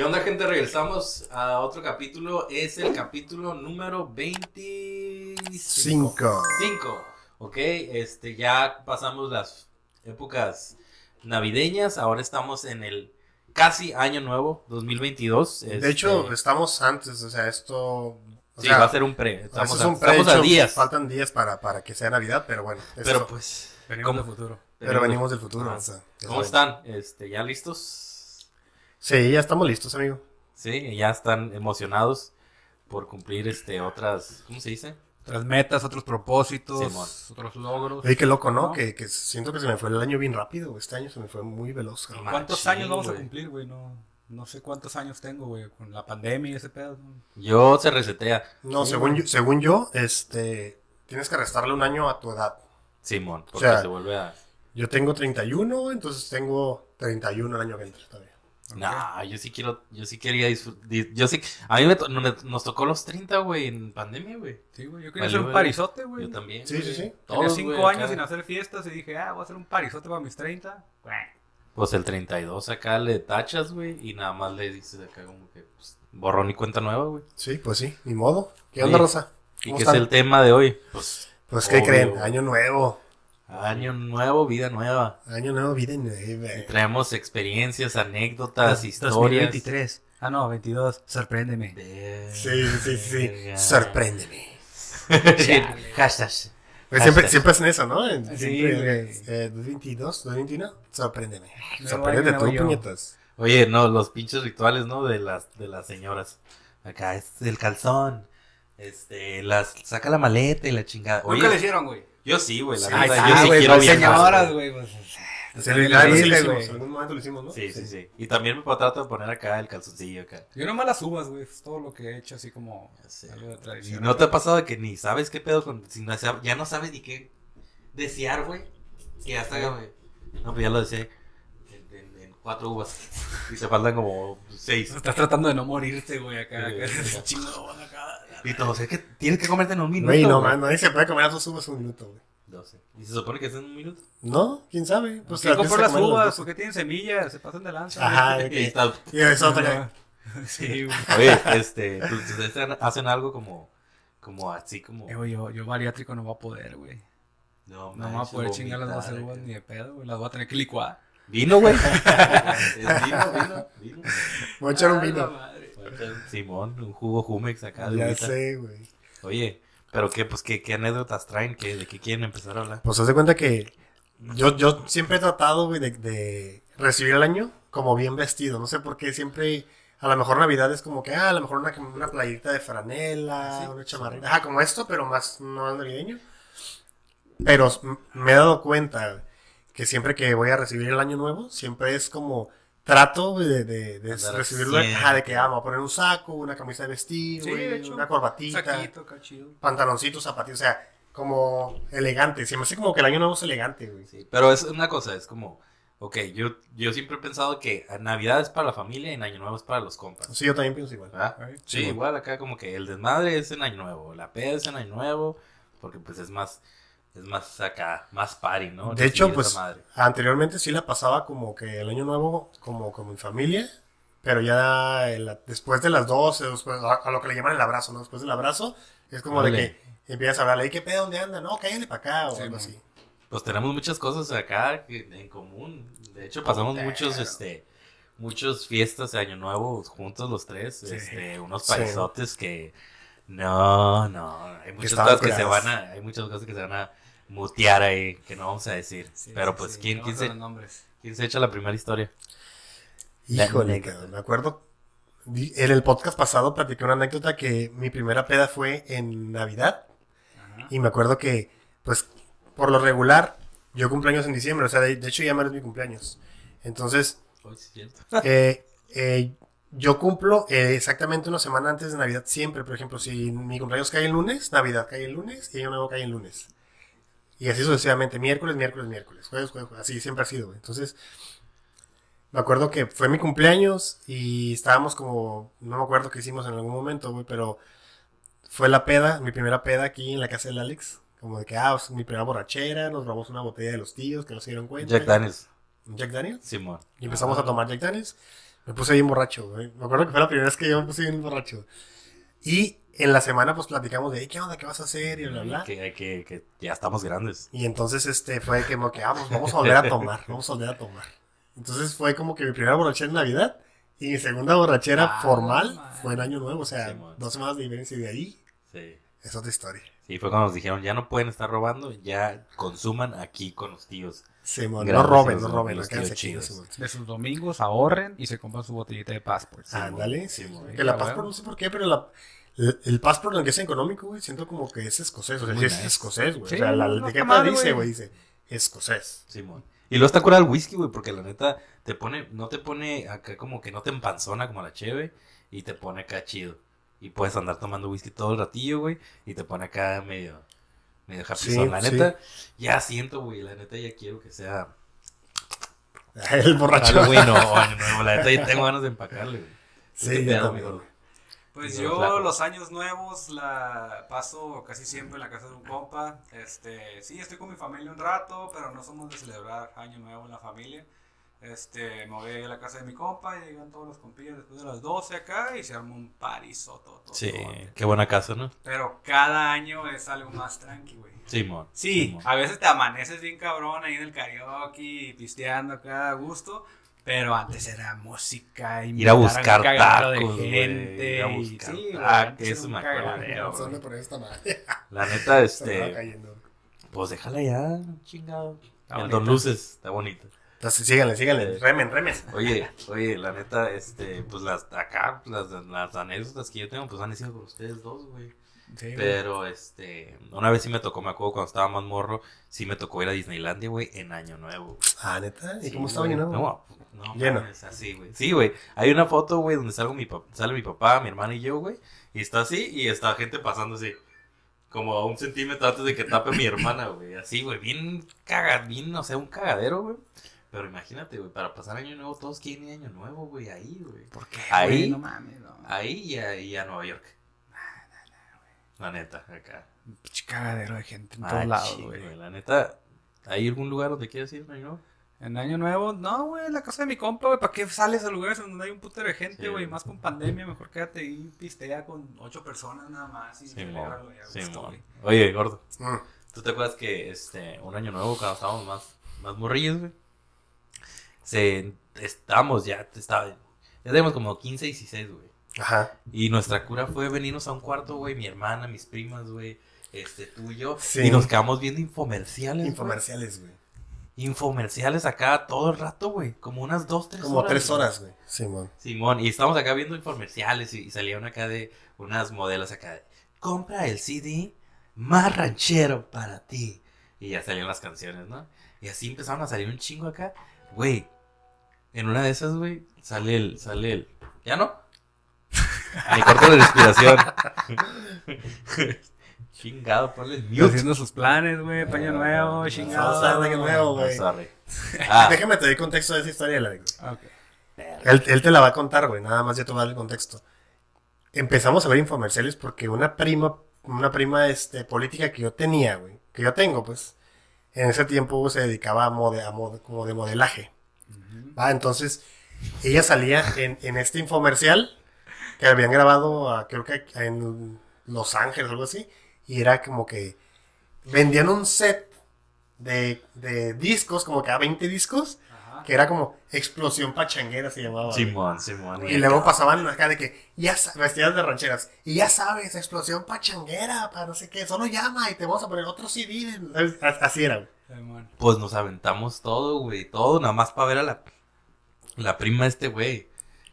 ¿Qué onda, gente? Regresamos a otro capítulo. Es el capítulo número 25. Cinco. 5. Ok, este, ya pasamos las épocas navideñas. Ahora estamos en el casi año nuevo, 2022. De Este, hecho, estamos antes, o sea, esto... o sí, sea, va a ser un pre. Estamos, es a, estamos días. Faltan días para, para que sea Navidad, pero bueno. Pero pues, Venimos ¿Cómo? del futuro. pero venimos del futuro. O sea, ¿Cómo están? Este, ¿Ya listos? Sí, ya estamos listos, amigo. Sí, ya están emocionados por cumplir este otras, ¿cómo se dice? Otras metas, otros propósitos, Simón. otros logros. Oye, qué loco, ¿no? ¿No? Que, que siento que se me fue el año bien rápido. Este año se me fue muy veloz. Ma- ¿Cuántos Machín, años vamos a güey. cumplir, güey? No, no sé cuántos años tengo, güey, con la pandemia y ese pedo. ¿no? Yo se resetea. No, Sí, según yo, según yo, este, tienes que restarle un año a tu edad. Simón, porque O sea, se vuelve a... Yo tengo 31, entonces tengo 31 el año que entra No, yo sí quiero, yo sí quería disfrutar. Yo sí, a mí me to- nos tocó los 30, güey, en pandemia, güey. Sí, güey. Yo quería hacer un parizote, güey. Yo también. Sí, sí, sí. Tenía Todos, cinco güey, años acá. sin hacer fiestas y dije, ah, voy a hacer un parizote para mis 30. Güey. Pues el 32 acá le tachas, güey, y nada más le dices acá como que, pues, borrón y cuenta nueva, güey. Sí, pues sí, ni modo. ¿Qué onda, Rosa? ¿Y ¿Cómo qué es el tema de hoy? Pues, Pues, ¿qué Obvio. creen? Año nuevo. Año nuevo, vida nueva. Año nuevo, vida Y nueva. traemos experiencias, anécdotas, historias. 2023. Ah, no, 22. Sorpréndeme. Verga. Sí, sí, sí, sí. Sorpréndeme. Hashtag. Pues siempre, siempre hacen eso, ¿no? En- Sí, siempre, güey. eh, 2022, 2021, sorpréndeme. Nuevo Sorpréndete tú, puñetas. Oye, no, los pinches rituales, ¿no? De las, de las señoras. Acá es el calzón. Este, las, saca la maleta y la chingada. ¿Nunca le Oye, hicieron, güey? Yo sí, güey, la Sí, neta, ahí yo sí güey, quiero pues, viajar, señoras, güey. Pues, Sí, sí, sí, sí, lo hicimos, en algún momento lo hicimos, ¿no? Sí, sí, sí. Y también me trato de poner acá el calzoncillo acá. Yo nomás las uvas, güey. Es todo lo que he hecho, así como Ya sé. algo de ¿Y tradición. no te ha pasado de que ni sabes qué pedo con... Si no, ya no sabes ni qué desear, güey? Que ya está, güey. No, pues ya lo deseé. En, en- en cuatro uvas. Y te faltan como seis. Estás tratando de no morirte, güey, acá. Sí, acá. sí. Chingón, acá. Y todo, o sea, que tienes que comerte en un minuto. Güey, no, man, nadie se puede comer las dos uvas en un minuto, güey. 12. ¿Y se supone que es en un minuto? ¿No? ¿Quién sabe? Pues ¿Quién compró a las uvas? dos. porque tienen semillas? Se pasan de lanza. Ajá, güey. ok. Y está- Y eso otra Sí, güey. Oye, este, pues, ustedes hacen- algo como, como así como... Eh, güey, yo, yo bariátrico no voy a poder, güey. No, No voy a poder chingar las 12 uvas ni de pedo, güey. Las voy a tener que licuar. Vino, güey. Es vino, vino, vino. Voy a echar un Ay, la vino. Simón, un jugo Jumex acá. de Ya sé, güey. Oye, pero qué, pues, qué, qué anécdotas traen, ¿Qué, de qué quieren empezar a hablar. Pues haz de cuenta que yo, yo siempre he tratado, güey, de, de recibir el año como bien vestido. No sé por qué siempre, a lo mejor Navidad es como que, ah, a lo mejor una, una playita de franela, Sí. una chamarrita. Ajá, como esto, pero más, no navideño. Pero me he dado cuenta que siempre que voy a recibir el año nuevo, siempre es como trato de, de, de recibirlo, ajá, de que ah, me voy a poner un saco, una camisa de vestir, Sí, de hecho, una corbatita Saquito, pantaloncitos, zapatillos, o sea, como elegante. Se me hace como que el año nuevo es elegante, güey. Sí, pero es una cosa, es como, ok, yo, yo siempre he pensado que Navidad es para la familia y en Año Nuevo es para los compas. Sí, yo también pienso igual. Sí, Sí. igual acá como que el desmadre es en Año Nuevo, la peda es en Año Nuevo, porque pues es más, es más acá, más party, ¿no? De hecho, pues anteriormente sí la pasaba como que el año nuevo como con mi familia, pero ya después de las 12, después, a, a lo que le llaman el abrazo, ¿no? Después del abrazo, es como de que empiezas a hablarle, ¿y qué pedo? ¿Dónde anda? No, cállale para acá o Sí, algo man. así. Pues tenemos muchas cosas acá que- en común. De hecho, pasamos muchos, este, muchas fiestas de Año Nuevo juntos los tres, Sí. este, unos Sí. paisotes que no, no, hay muchas cosas que se van a, hay muchas cosas que se van a mutear ahí, que no vamos a decir. Sí, Pero sí, pues, sí, ¿quién, quién, se, los nombres. quién se echa la primera historia? Híjole, me acuerdo. En el podcast pasado platiqué una anécdota que mi primera peda fue en Navidad. Ajá. Y me acuerdo que, pues, por lo regular, yo cumpleaños en diciembre. O sea, de, de hecho ya me es mi cumpleaños. Entonces, Hoy sí es cierto. eh, eh, yo cumplo eh, exactamente una semana antes de Navidad siempre. Por ejemplo, si mi cumpleaños cae el lunes, Navidad cae el lunes y Año Nuevo cae el lunes. Y así sucesivamente, miércoles, miércoles, miércoles, jueves, jueves, jueves. así siempre ha sido, güey. Entonces, me acuerdo que fue mi cumpleaños y estábamos como, no me acuerdo qué hicimos en algún momento, güey, pero fue la peda, mi primera peda aquí en la casa del Alex. Como de que, ah, pues, mi primera borrachera, nos robamos una botella de los tíos que no se dieron cuenta. Jack Daniels, Jack Daniels. Simón. Y empezamos a tomar Jack Daniels. Me puse bien borracho, güey. Me acuerdo que fue la primera vez que yo me puse bien borracho. Y en la semana, pues platicamos de, "Ey, ¿qué onda? ¿Qué vas a hacer? Y bla, bla. Que, que, que ya estamos grandes. Y entonces este fue como que, ah, pues vamos a volver a tomar, vamos a volver a tomar. Entonces fue como que mi primera borrachera en Navidad y mi segunda borrachera Ah, formal man. fue en Año Nuevo, o sea, Sí, dos semanas de diferencia y de ahí Sí. es otra historia. Sí, fue cuando nos dijeron, ya no pueden estar robando, ya consuman aquí con los tíos. Simón, no Grandes roben, no roben, los no quédense tíos chidos. De sus domingos ahorren y se compran su botellita de passport. Ándale, Sí, sí. que la Passport, no sé por qué, pero la, el, el Passport, aunque es económico, güey, siento como que es escocés. O sea, sí es escocés, güey. Sí, o sea, la no está etiqueta mal, dice, güey. güey, dice escocés. Simón. Y luego está curado el whisky, güey, porque la neta te pone, no te pone acá como que no te empanzona como la cheve y te pone acá chido. Y puedes andar tomando whisky todo el ratillo, güey, y te pone acá medio, medio happy Sí. La sí. neta, ya siento, güey, la neta ya quiero que sea El borracho. Halloween o o año nuevo. La neta ya tengo ganas de empacarle, güey. Sí, ¿Qué Pues yo flaco. los años nuevos la paso casi siempre en la casa de un compa. Este, sí, estoy con mi familia un rato, pero no somos de celebrar año nuevo en la familia. Este, me voy a la casa de mi compa y llegan todos los compillas después de las 12 acá y se arma un parizoto. Sí, qué buena casa, ¿no? Pero cada año es algo más tranqui, güey. Simón. Sí, Simón. a veces te amaneces bien cabrón ahí en el karaoke pisteando acá a gusto. Pero antes era música y Ir a buscar tacos, güey, gente. ir a buscar sí, tacos, eso un me acuerdo, cagadero, güey. Solo por esta madre. La neta, este, pues déjala ya, chingado. Está. Don Luces, está bonito. Entonces síganle, síganle. Remen, remen. Oye, oye, la neta, este, pues las acá, las, las anécdotas que yo tengo, pues han sido con ustedes dos, güey. Sí, güey. Pero, este, una vez sí me tocó, me acuerdo cuando estaba más morro, sí me tocó ir a Disneylandia, güey, en Año Nuevo. Ah, neta. ¿Y Sí, cómo estaba güey. llenado? No, no, Lleno. mames, así, güey. Sí, güey. Hay una foto, güey, donde salgo mi sale mi papá, mi hermana y yo, güey. Y está así, y está gente pasando así. Como a un centímetro antes de que tape mi hermana, güey. Así, güey. Bien caga, bien, o sea, un cagadero, güey. Pero imagínate, güey, para pasar año nuevo, todos quieren ir año nuevo, güey, ahí, güey. ¿Por qué? Ahí-? No mames, no. Ahí y a, y a Nueva York. La neta, acá. Un pinche cagadero de gente en Ah, todos lados, güey. La neta, ¿hay algún lugar donde quieras ir, año nuevo? En Año Nuevo, no, güey, en la casa de mi compa, güey. ¿Para qué sales a lugares donde hay un putero de gente, güey? Más con pandemia, mejor quédate ahí, pistea con. Ocho personas nada más y Sí, y a Sí, gusto, mo. güey. Oye, gordo. Mm. ¿Tú te acuerdas que este, un año nuevo, cuando estábamos más, más morrillos, güey? Se, estábamos ya, estaba, ya teníamos como 15, 16, güey. Ajá. Y nuestra cura fue venirnos a un cuarto, güey, mi hermana, mis primas, güey, este, tú y yo. Sí. Y nos quedamos viendo infomerciales. Infomerciales, güey. Infomerciales acá todo el rato, güey. Como unas dos, tres Como horas. tres güey. horas, güey. Simón. Simón, y estamos acá viendo infomerciales y, y salían acá de unas modelos acá de, compra el CD más ranchero para ti. Y ya salían las canciones, ¿no? Y así empezaron a salir un chingo acá. Güey, en una de esas, güey, sale el, sale el, ¿ya no? Me corto la respiración. Chingado, ponle mute. haciendo sus planes, güey, paño nuevo, Ah, chingado. Vamos a nuevo, Ah, güey. sorry. Ah, Déjame te doy contexto de esa historia, la Ok. Él, él te la va a contar, güey. Nada más ya te voy a dar el contexto. Empezamos a ver infomerciales porque una prima, una prima este, política que yo tenía, güey, que yo tengo, pues, en ese tiempo se dedicaba a, mode, a mode- como de modelaje. ¿va? Entonces, ella salía en, en este infomercial que habían grabado, a- creo que en Los Ángeles o algo así, y era como que vendían un set de, de discos, como que a 20 discos, Ajá. que era como explosión pachanguera se llamaba. Simón, Simón. Y luego pasaban acá de que, ya vestidas de rancheras, y ya sabes, explosión pachanguera, para no sé qué, solo llama y te vamos a poner otro CD. Así era, güey. Pues nos aventamos todo, güey. Todo nada más para ver a la, la prima de este güey.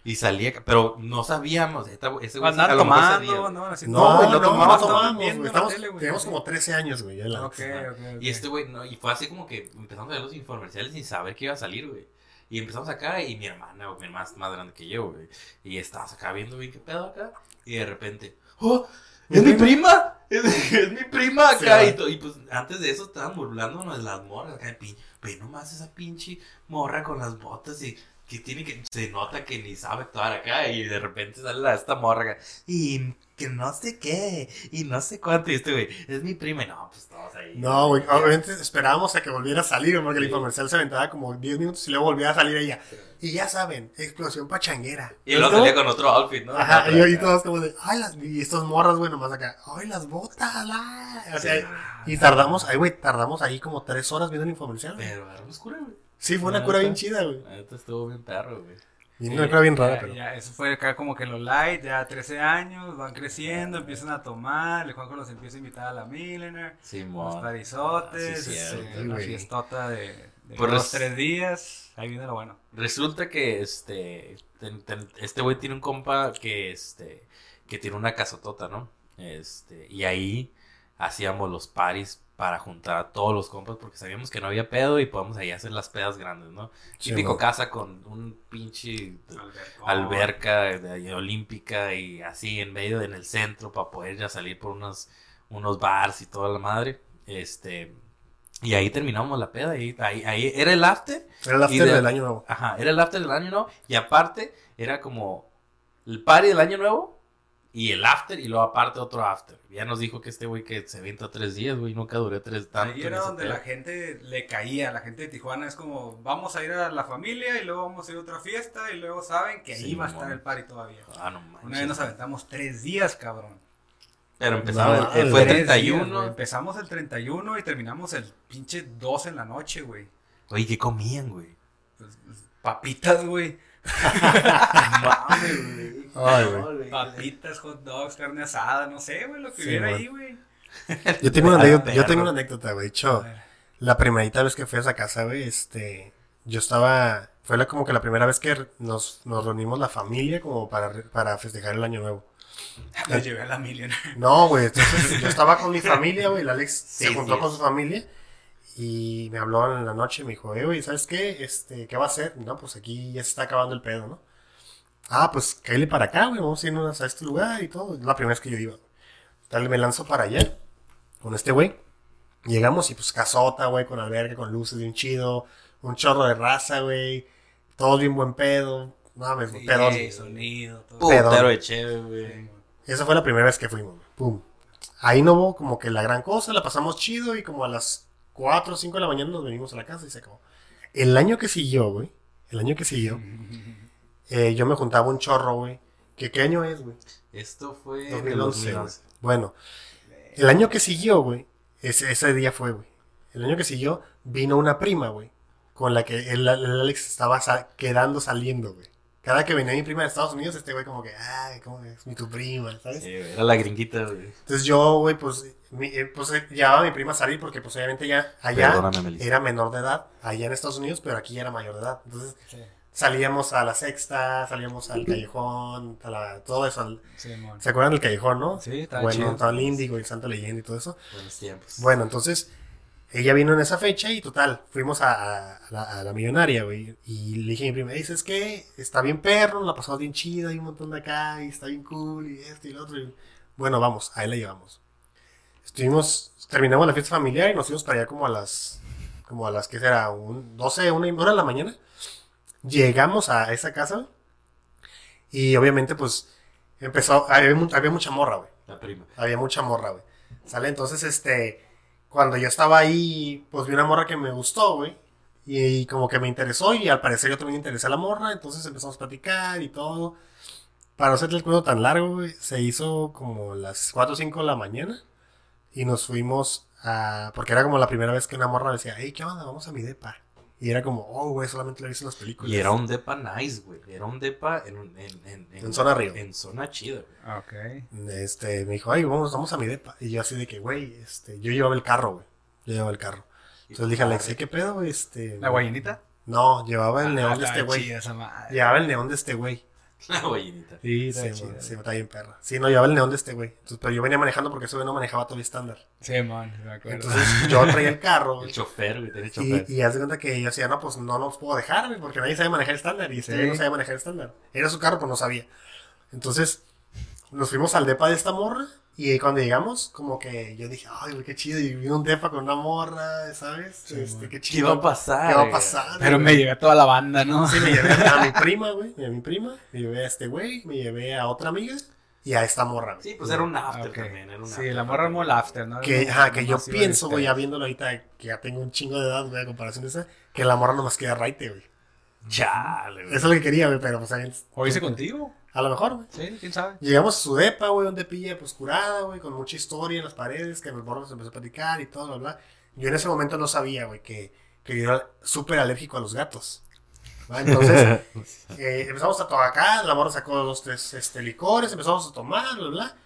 Y salía, pero no sabíamos. esta- Ese güey sí, Andaban tomando, güey. no, así. No, güey, no, no no, tomamos, no güey. Estamos- tele, güey. Como 13 años, güey. ya la- Ok, ok, ok. Y este güey, no, y fue así como que empezamos a ver los infomerciales sin saber que iba a salir, güey. Y empezamos acá y mi hermana, güey, mi hermana es más grande que yo, güey. Y estábamos acá viendo bien qué pedo acá. Y de repente, ¡oh! ¡Es mi prima! ¡Es, es mi prima Sí, acá! va. y, y pues antes de eso estaban burlándonos de las morras acá. pin- Ve nomás esa pinche morra con las botas y que tiene que. Se nota que ni sabe actuar acá. Y de repente sale la, esta morra acá. Y que no sé qué. Y no sé cuánto. Y este güey, es mi prima. Y no, pues todos ahí. No, güey, obviamente esperábamos a que volviera a salir, porque el infomercial se aventaba como 10 minutos y luego volvía a salir ella. Y ya saben, explosión pachanguera. Y luego salía con otro outfit, ¿no? Ajá, y, acá. todos como de, ay, las, y estos morras, güey, nomás acá, ay, las botas, la. O sea, y tardamos, ay, güey, tardamos ahí como tres horas viendo el infomercial. Pero era oscura, güey. Sí, fue una cura bien chida, güey. Neta estuvo bien perro, güey. Y Sí. una cura bien rara, Ya, pero. ya, eso fue acá como que los light, ya 13 años, van creciendo, empiezan a tomar, el Juanjo los empieza a invitar a la los Simón. parizotes, Ah, sí, este, cierto, la güey. fiestota de, de Pues dos, res- tres días, ahí viene lo bueno. Resulta que este ten- ten- este güey tiene un compa que este que tiene una casotota, ¿no? Este, y ahí hacíamos los paris para juntar a todos los compas porque sabíamos que no había pedo y podíamos ahí hacer las pedas grandes, ¿no? Sí, Típico casa con un pinche Albercón. alberca de olímpica y así en medio en el centro para poder ya salir por unos unos bars y toda la madre. Este, y ahí terminamos la peda y ahí, ahí era el after Era el after de- del año nuevo. Ajá, era el after del año nuevo. Y aparte, era como el party del año nuevo y el after. Y luego aparte otro after. Ya nos dijo que este güey que se avienta tres días, güey. Nunca duré tres tanto. Ahí era donde la gente le caía, la gente de Tijuana es como, vamos a ir a la familia y luego vamos a ir a otra fiesta y luego saben que ahí Sí, va a estar el party todavía. Ah, no manches. Una vez nos aventamos tres días, cabrón. Pero empezamos, No, eh, fue el Tres días, 31. güey. Empezamos el 31 y terminamos el pinche 2 en la noche, güey. Oye, ¿qué comían, güey? Pues, pues, papitas, güey. Mames, güey. Papitas, hot dogs, carne asada, no sé, güey, lo que Sí, hubiera man. ahí, güey. Yo tengo una Ah, anécdota, yo tengo una anécdota, güey. De hecho, la primerita vez que fui a esa casa, güey, este, yo estaba, fue la, como que la primera vez que nos, nos reunimos la familia como para, para festejar el año nuevo. Lo llevé a la Million. No, güey, entonces yo estaba con mi familia, güey, el Alex se Sí, juntó sí. con su familia y me habló en la noche y me dijo, eh, güey, ¿sabes qué? Este, ¿qué va a hacer? No, pues aquí ya se está acabando el pedo, ¿no? Ah, pues cállale para acá, güey, vamos a irnos a este lugar y todo. Es la primera vez que yo iba. Tal, me lanzo para allá con este güey. Llegamos y pues casota, güey, con albergue, con luces bien chido, un chorro de raza, güey, todos bien buen pedo. No, mames, pedón. Sí, sonido, todo. Pedón. De chévere, güey. Esa fue la primera vez que fuimos. Pum. Ahí no hubo como que la gran cosa, la pasamos chido y como a las 4 o 5 de la mañana nos venimos a la casa y se acabó. El año que siguió, güey, el año que siguió, eh, yo me juntaba un chorro, güey. ¿Qué, ¿Qué año es, güey? Esto fue 2011, en el 2011. Bueno, el año que siguió, güey, ese, ese día fue, güey. El año que siguió vino una prima, güey, con la que el, el Alex estaba sa- quedando saliendo, güey. Cada que venía mi prima de Estados Unidos, este güey como que, ay, ¿cómo es mi tu prima? ¿Sabes? Sí, era la gringuita, güey. Entonces yo, güey, pues, mi- eh, pues eh, llevaba a mi prima a salir porque pues obviamente ya allá era menor de edad, allá en Estados Unidos, pero aquí ya era mayor de edad. Entonces salíamos a la sexta, salíamos al callejón, a la, todo eso. al- Sí. ¿Se acuerdan del callejón, no? Sí, estaba Bueno, chido. estaba el Índigo y Santa Leyenda y todo eso. Buenos tiempos. Bueno, entonces ella vino en esa fecha y total, fuimos a, a- a la, a la millonaria, güey. Y le dije a mi prima, dices que está bien perro, la pasamos bien chida, hay un montón de acá y está bien cool y esto y lo otro. y- bueno, vamos, ahí la llevamos. Estuvimos, terminamos la fiesta familiar y nos fuimos para allá como a las, como a las, ¿qué será? Un 12, una hora de la mañana. Llegamos a esa casa y obviamente pues empezó, había, había mucha morra, güey. La prima. Había mucha morra, güey. ¿Sale? Entonces, este, cuando yo estaba ahí, pues vi una morra que me gustó, güey. Y, como que me interesó y al parecer yo también interesé a la morra, entonces empezamos a platicar y todo. Para no hacerle el cuento tan largo, güey, se hizo como las 4 o 5 de la mañana y nos fuimos a... Porque era como la primera vez que una morra me decía, hey, ¿qué onda? Vamos a mi depa. Y era como, oh, güey, solamente lo he visto en las películas. Y era un depa nice, güey. Era un depa en, un- en, en, En zona río. En zona chida, güey. Ok. Este, me dijo, ay, vamos, vamos a mi depa. Y yo así de que, güey, este, yo llevaba el carro, güey. Yo llevaba el carro. Entonces le dije a Alex, ¿qué pedo, güey? Este, ¿La guayinita? No, llevaba el neón Ah, de este güey. Llevaba el neón de este güey. La guayinita. Sí, Sí, está sí, chida. sí, está bien perra. Sí, no, llevaba el neón de este güey. Entonces, pero yo venía manejando porque ese güey no manejaba todavía estándar. Sí, man, me acuerdo. Entonces yo traía el carro, El chofer, güey. Tenía chofer. Y, y haz de cuenta que yo decía, no, pues no nos puedo dejar, güey, porque nadie sabe manejar estándar. Y Sí. güey no sabe manejar estándar. Era su carro, pero no sabía. Entonces, nos fuimos al depa de esta morra. Y cuando llegamos, como que yo dije, ay, güey, qué chido. Y vino un depa con una morra, ¿sabes? este, qué ¿Qué chido. iba a pasar? ¿Qué va a pasar? Pero me llevé a toda la banda, ¿no? Sí, me llevé a mi prima, güey. A mi prima. Me llevé a este güey. Me llevé a otra amiga. Y a esta morra. güey. Sí, pues era un after también. Era un Sí, after la morra también. muy after, ¿no? Que, ajá, que yo pienso, güey, ya ustedes. viéndolo ahorita, que ya tengo un chingo de edad, güey, a comparación de esa, que la morra nomás queda raite, güey. Chale, Eso güey. es lo que quería, güey, pero pues ahí- ¿O hice contigo? A lo mejor, güey. Sí, quién sabe. Llegamos a su depa, güey, donde pilla pues curada, güey, con mucha historia en las paredes, que el morro se empezó a platicar y todo, bla, bla. Yo en ese momento no sabía, güey, que, que yo era súper alérgico a los gatos. ¿va? Entonces, eh, empezamos a tomar acá, la morra sacó dos, tres este, licores, empezamos a tomar, bla, bla.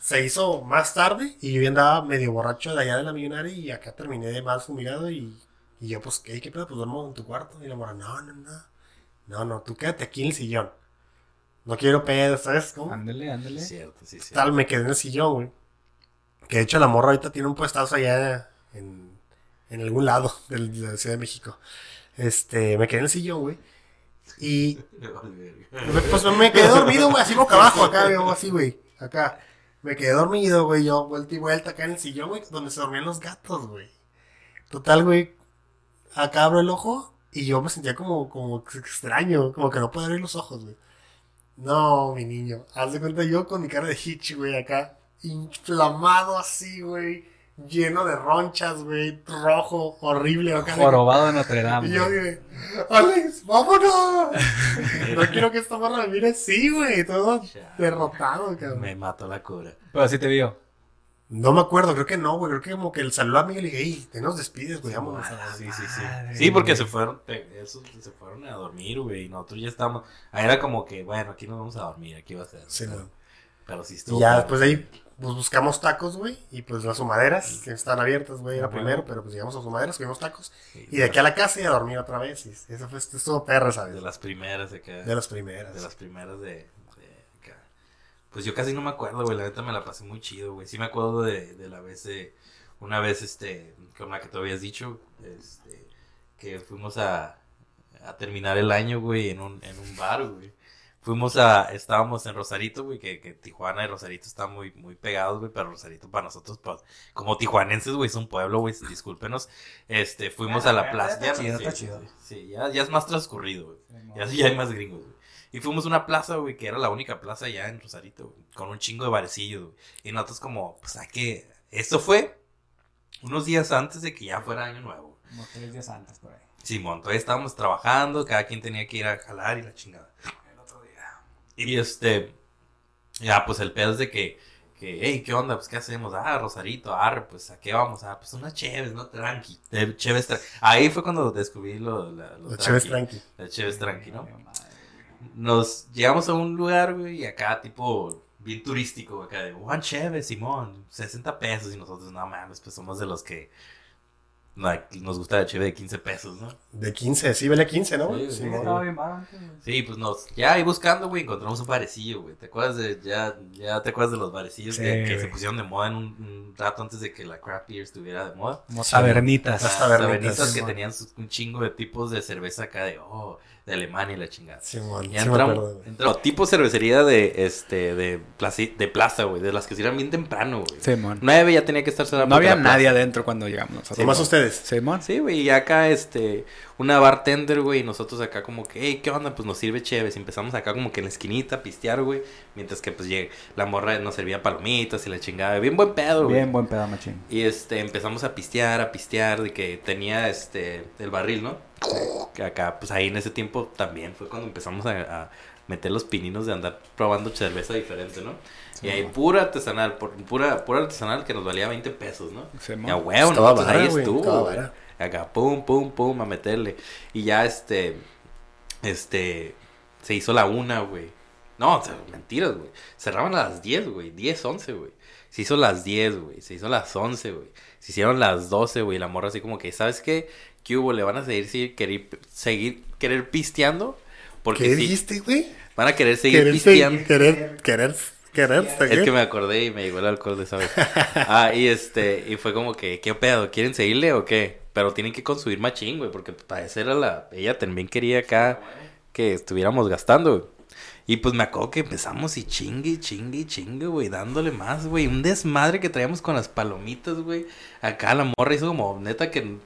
Se hizo más tarde y yo andaba medio borracho de allá de la millonaria y acá terminé de más fumigado y, y yo, pues, ¿qué, qué pedo? Pues duermo en tu cuarto. Y la morra, no, no, no. No, no, tú quédate aquí en el sillón. No quiero pedo, ¿sabes cómo? Ándale, ándale. Cierto, sí, sí. Tal, me quedé en el sillón, güey. Que de hecho la morra ahorita tiene un puestazo allá en, en algún lado del- de la Ciudad de México. Este, me quedé en el sillón, güey. Y pues me quedé dormido, güey, así boca abajo, acá, güey, así, güey. Acá. Me quedé dormido, güey, yo vuelta y vuelta acá en el sillón, güey, donde se dormían los gatos, güey. Total, güey. Acá abro el ojo y yo me sentía como, como extraño, como que no podía abrir los ojos, güey. No, mi niño. Haz de cuenta yo con mi cara de hitch, güey, acá. Inflamado así, güey. Lleno de ronchas, güey. Rojo, horrible. Acá. Jorobado de Notre Dame. Y yo dije, Alex, vámonos. no quiero que esta morra me mire así, güey. Todo derrotado, cabrón. Me mató la cura. Pero así te vio. No me acuerdo, creo que no, güey. Creo que como que el saludó a Miguel y le dije, ey, te nos despides, güey. Vámonos. Ah, sí, sí, sí. madre, Sí, porque güey. se fueron, esos se fueron a dormir, güey. Y nosotros ya estábamos. Ahí era como que, bueno, aquí nos vamos a dormir, aquí va a ser. Sí, pero, no. pero sí Y estuvo. ya padre. después de ahí, pues buscamos tacos, güey. Y pues las humaderas, que están abiertas, güey. Era primero, pero pues llegamos a humaderas, comimos tacos. Sí, Y de aquí a la casa y a dormir otra vez. Y eso fue, estuvo perra, ¿sabes? De las primeras de acá. De las primeras. De las primeras de. Pues yo casi no me acuerdo, güey. La neta me la pasé muy chido, güey. Sí me acuerdo de, de la vez de. Una vez, este. Con la que te habías dicho. Este. Que fuimos a. A terminar el año, güey. En un, en un bar, güey. Fuimos a. Estábamos en Rosarito, güey. Que, que Tijuana y Rosarito están muy, muy pegados, güey. Pero Rosarito para nosotros, pues. Como tijuanenses, güey. Es un pueblo, güey. Discúlpenos. Este. Fuimos a la plaza. Está Ya, chido, sí, chido. sí, sí, ya, ya es más transcurrido, güey. Ya, ya hay más gringos, güey. Y fuimos a una plaza, güey, que era la única plaza ya en Rosarito, güey, con un chingo de barecillos, güey. Y nosotros como, pues hay que... Esto fue unos días antes de que ya fuera año nuevo. Como tres días antes por ahí. Simón, todavía estábamos trabajando, cada quien tenía que ir a jalar y la chingada. El otro día. Y este, ya, pues el pedo es de que, que, hey, ¿qué onda? Pues, ¿qué hacemos? Ah, Rosarito, arre, pues, ¿a qué vamos? Ah, pues, unas cheves, ¿no? Tranqui. Eh, Cheves tra- Ahí fue cuando descubrí lo, la, lo Los chéves tranqui. tranqui. Las cheves tranqui, ¿no? Nos llegamos a un lugar, güey, y acá, tipo, bien turístico, acá de Juan Chévez, Simón, 60 pesos. Y nosotros, no mames, pues somos de los que like, nos gusta la cheve de 15 pesos, ¿no? De 15, sí, vale 15, ¿no? Sí, Sí, Estaba bien. Sí, pues nos, ya ahí buscando, güey, encontramos un barecillo, güey. ¿Te acuerdas de, ya, ya te acuerdas de los barecillos Sí, que, que se pusieron de moda en un, un rato antes de que la craft beer estuviera de moda? Como tabernitas. Las Las tabernitas, tabernitas sí, que tenían un chingo de tipos de cerveza acá de, oh, de Alemania y la chingada. Simón, Y sí me entramos, acuerdo, güey. entramos- tipo cervecería de, este, de, plaza, güey, de las que se iban bien temprano, güey. Simón. Nueve ya tenía que estar cerrada No había nadie adentro cuando llegamos nosotros. Ustedes. Simón. Sí, güey, y acá, este, una bartender, güey, y nosotros acá como que, hey, ¿qué onda? Pues nos sirve chéves. Y empezamos acá como que en la esquinita a pistear, güey. Mientras que, pues, llega, la morra nos servía palomitas y la chingada. Bien buen pedo, güey. Bien buen pedo, machín. Y, este, empezamos a pistear, a pistear, de que tenía, este, el barril, ¿no? Que acá, pues, ahí en ese tiempo también fue cuando empezamos a, a meter los pininos de andar probando cerveza diferente, ¿no? y ahí pura artesanal, por, pura, pura artesanal que nos valía 20 pesos, ¿no? Simón. Ya, huevo, Estaba nosotros vara, ahí güey, estuvo. Acá, pum, pum, pum, a meterle. Y ya, este, este, se hizo la una, güey. No, o sea, mentiras, güey. Cerraban a las 10, güey. 10, 11, güey. Se hizo las 10, güey. Se hizo las 11, güey. Se hicieron las 12, güey. La morra así como que, ¿sabes qué? ¿Qué hubo? Le van a seguir, seguir, querer, seguir querer pisteando. Porque ¿Qué sí, dijiste, güey? van a querer seguir Querer, pisteando. querer, querer, querer, Es que me acordé y me llegó el alcohol de esa vez. Ah, y este, y fue como que, ¿qué pedo? ¿Quieren seguirle o qué? Pero tienen que consumir machín, güey, porque para eso era la... Ella también quería acá que estuviéramos gastando, güey. Y pues me acuerdo que empezamos y chingue, chingue, chingue, güey, dándole más, güey. Un desmadre que traíamos con las palomitas, güey. Acá la morra hizo como, neta que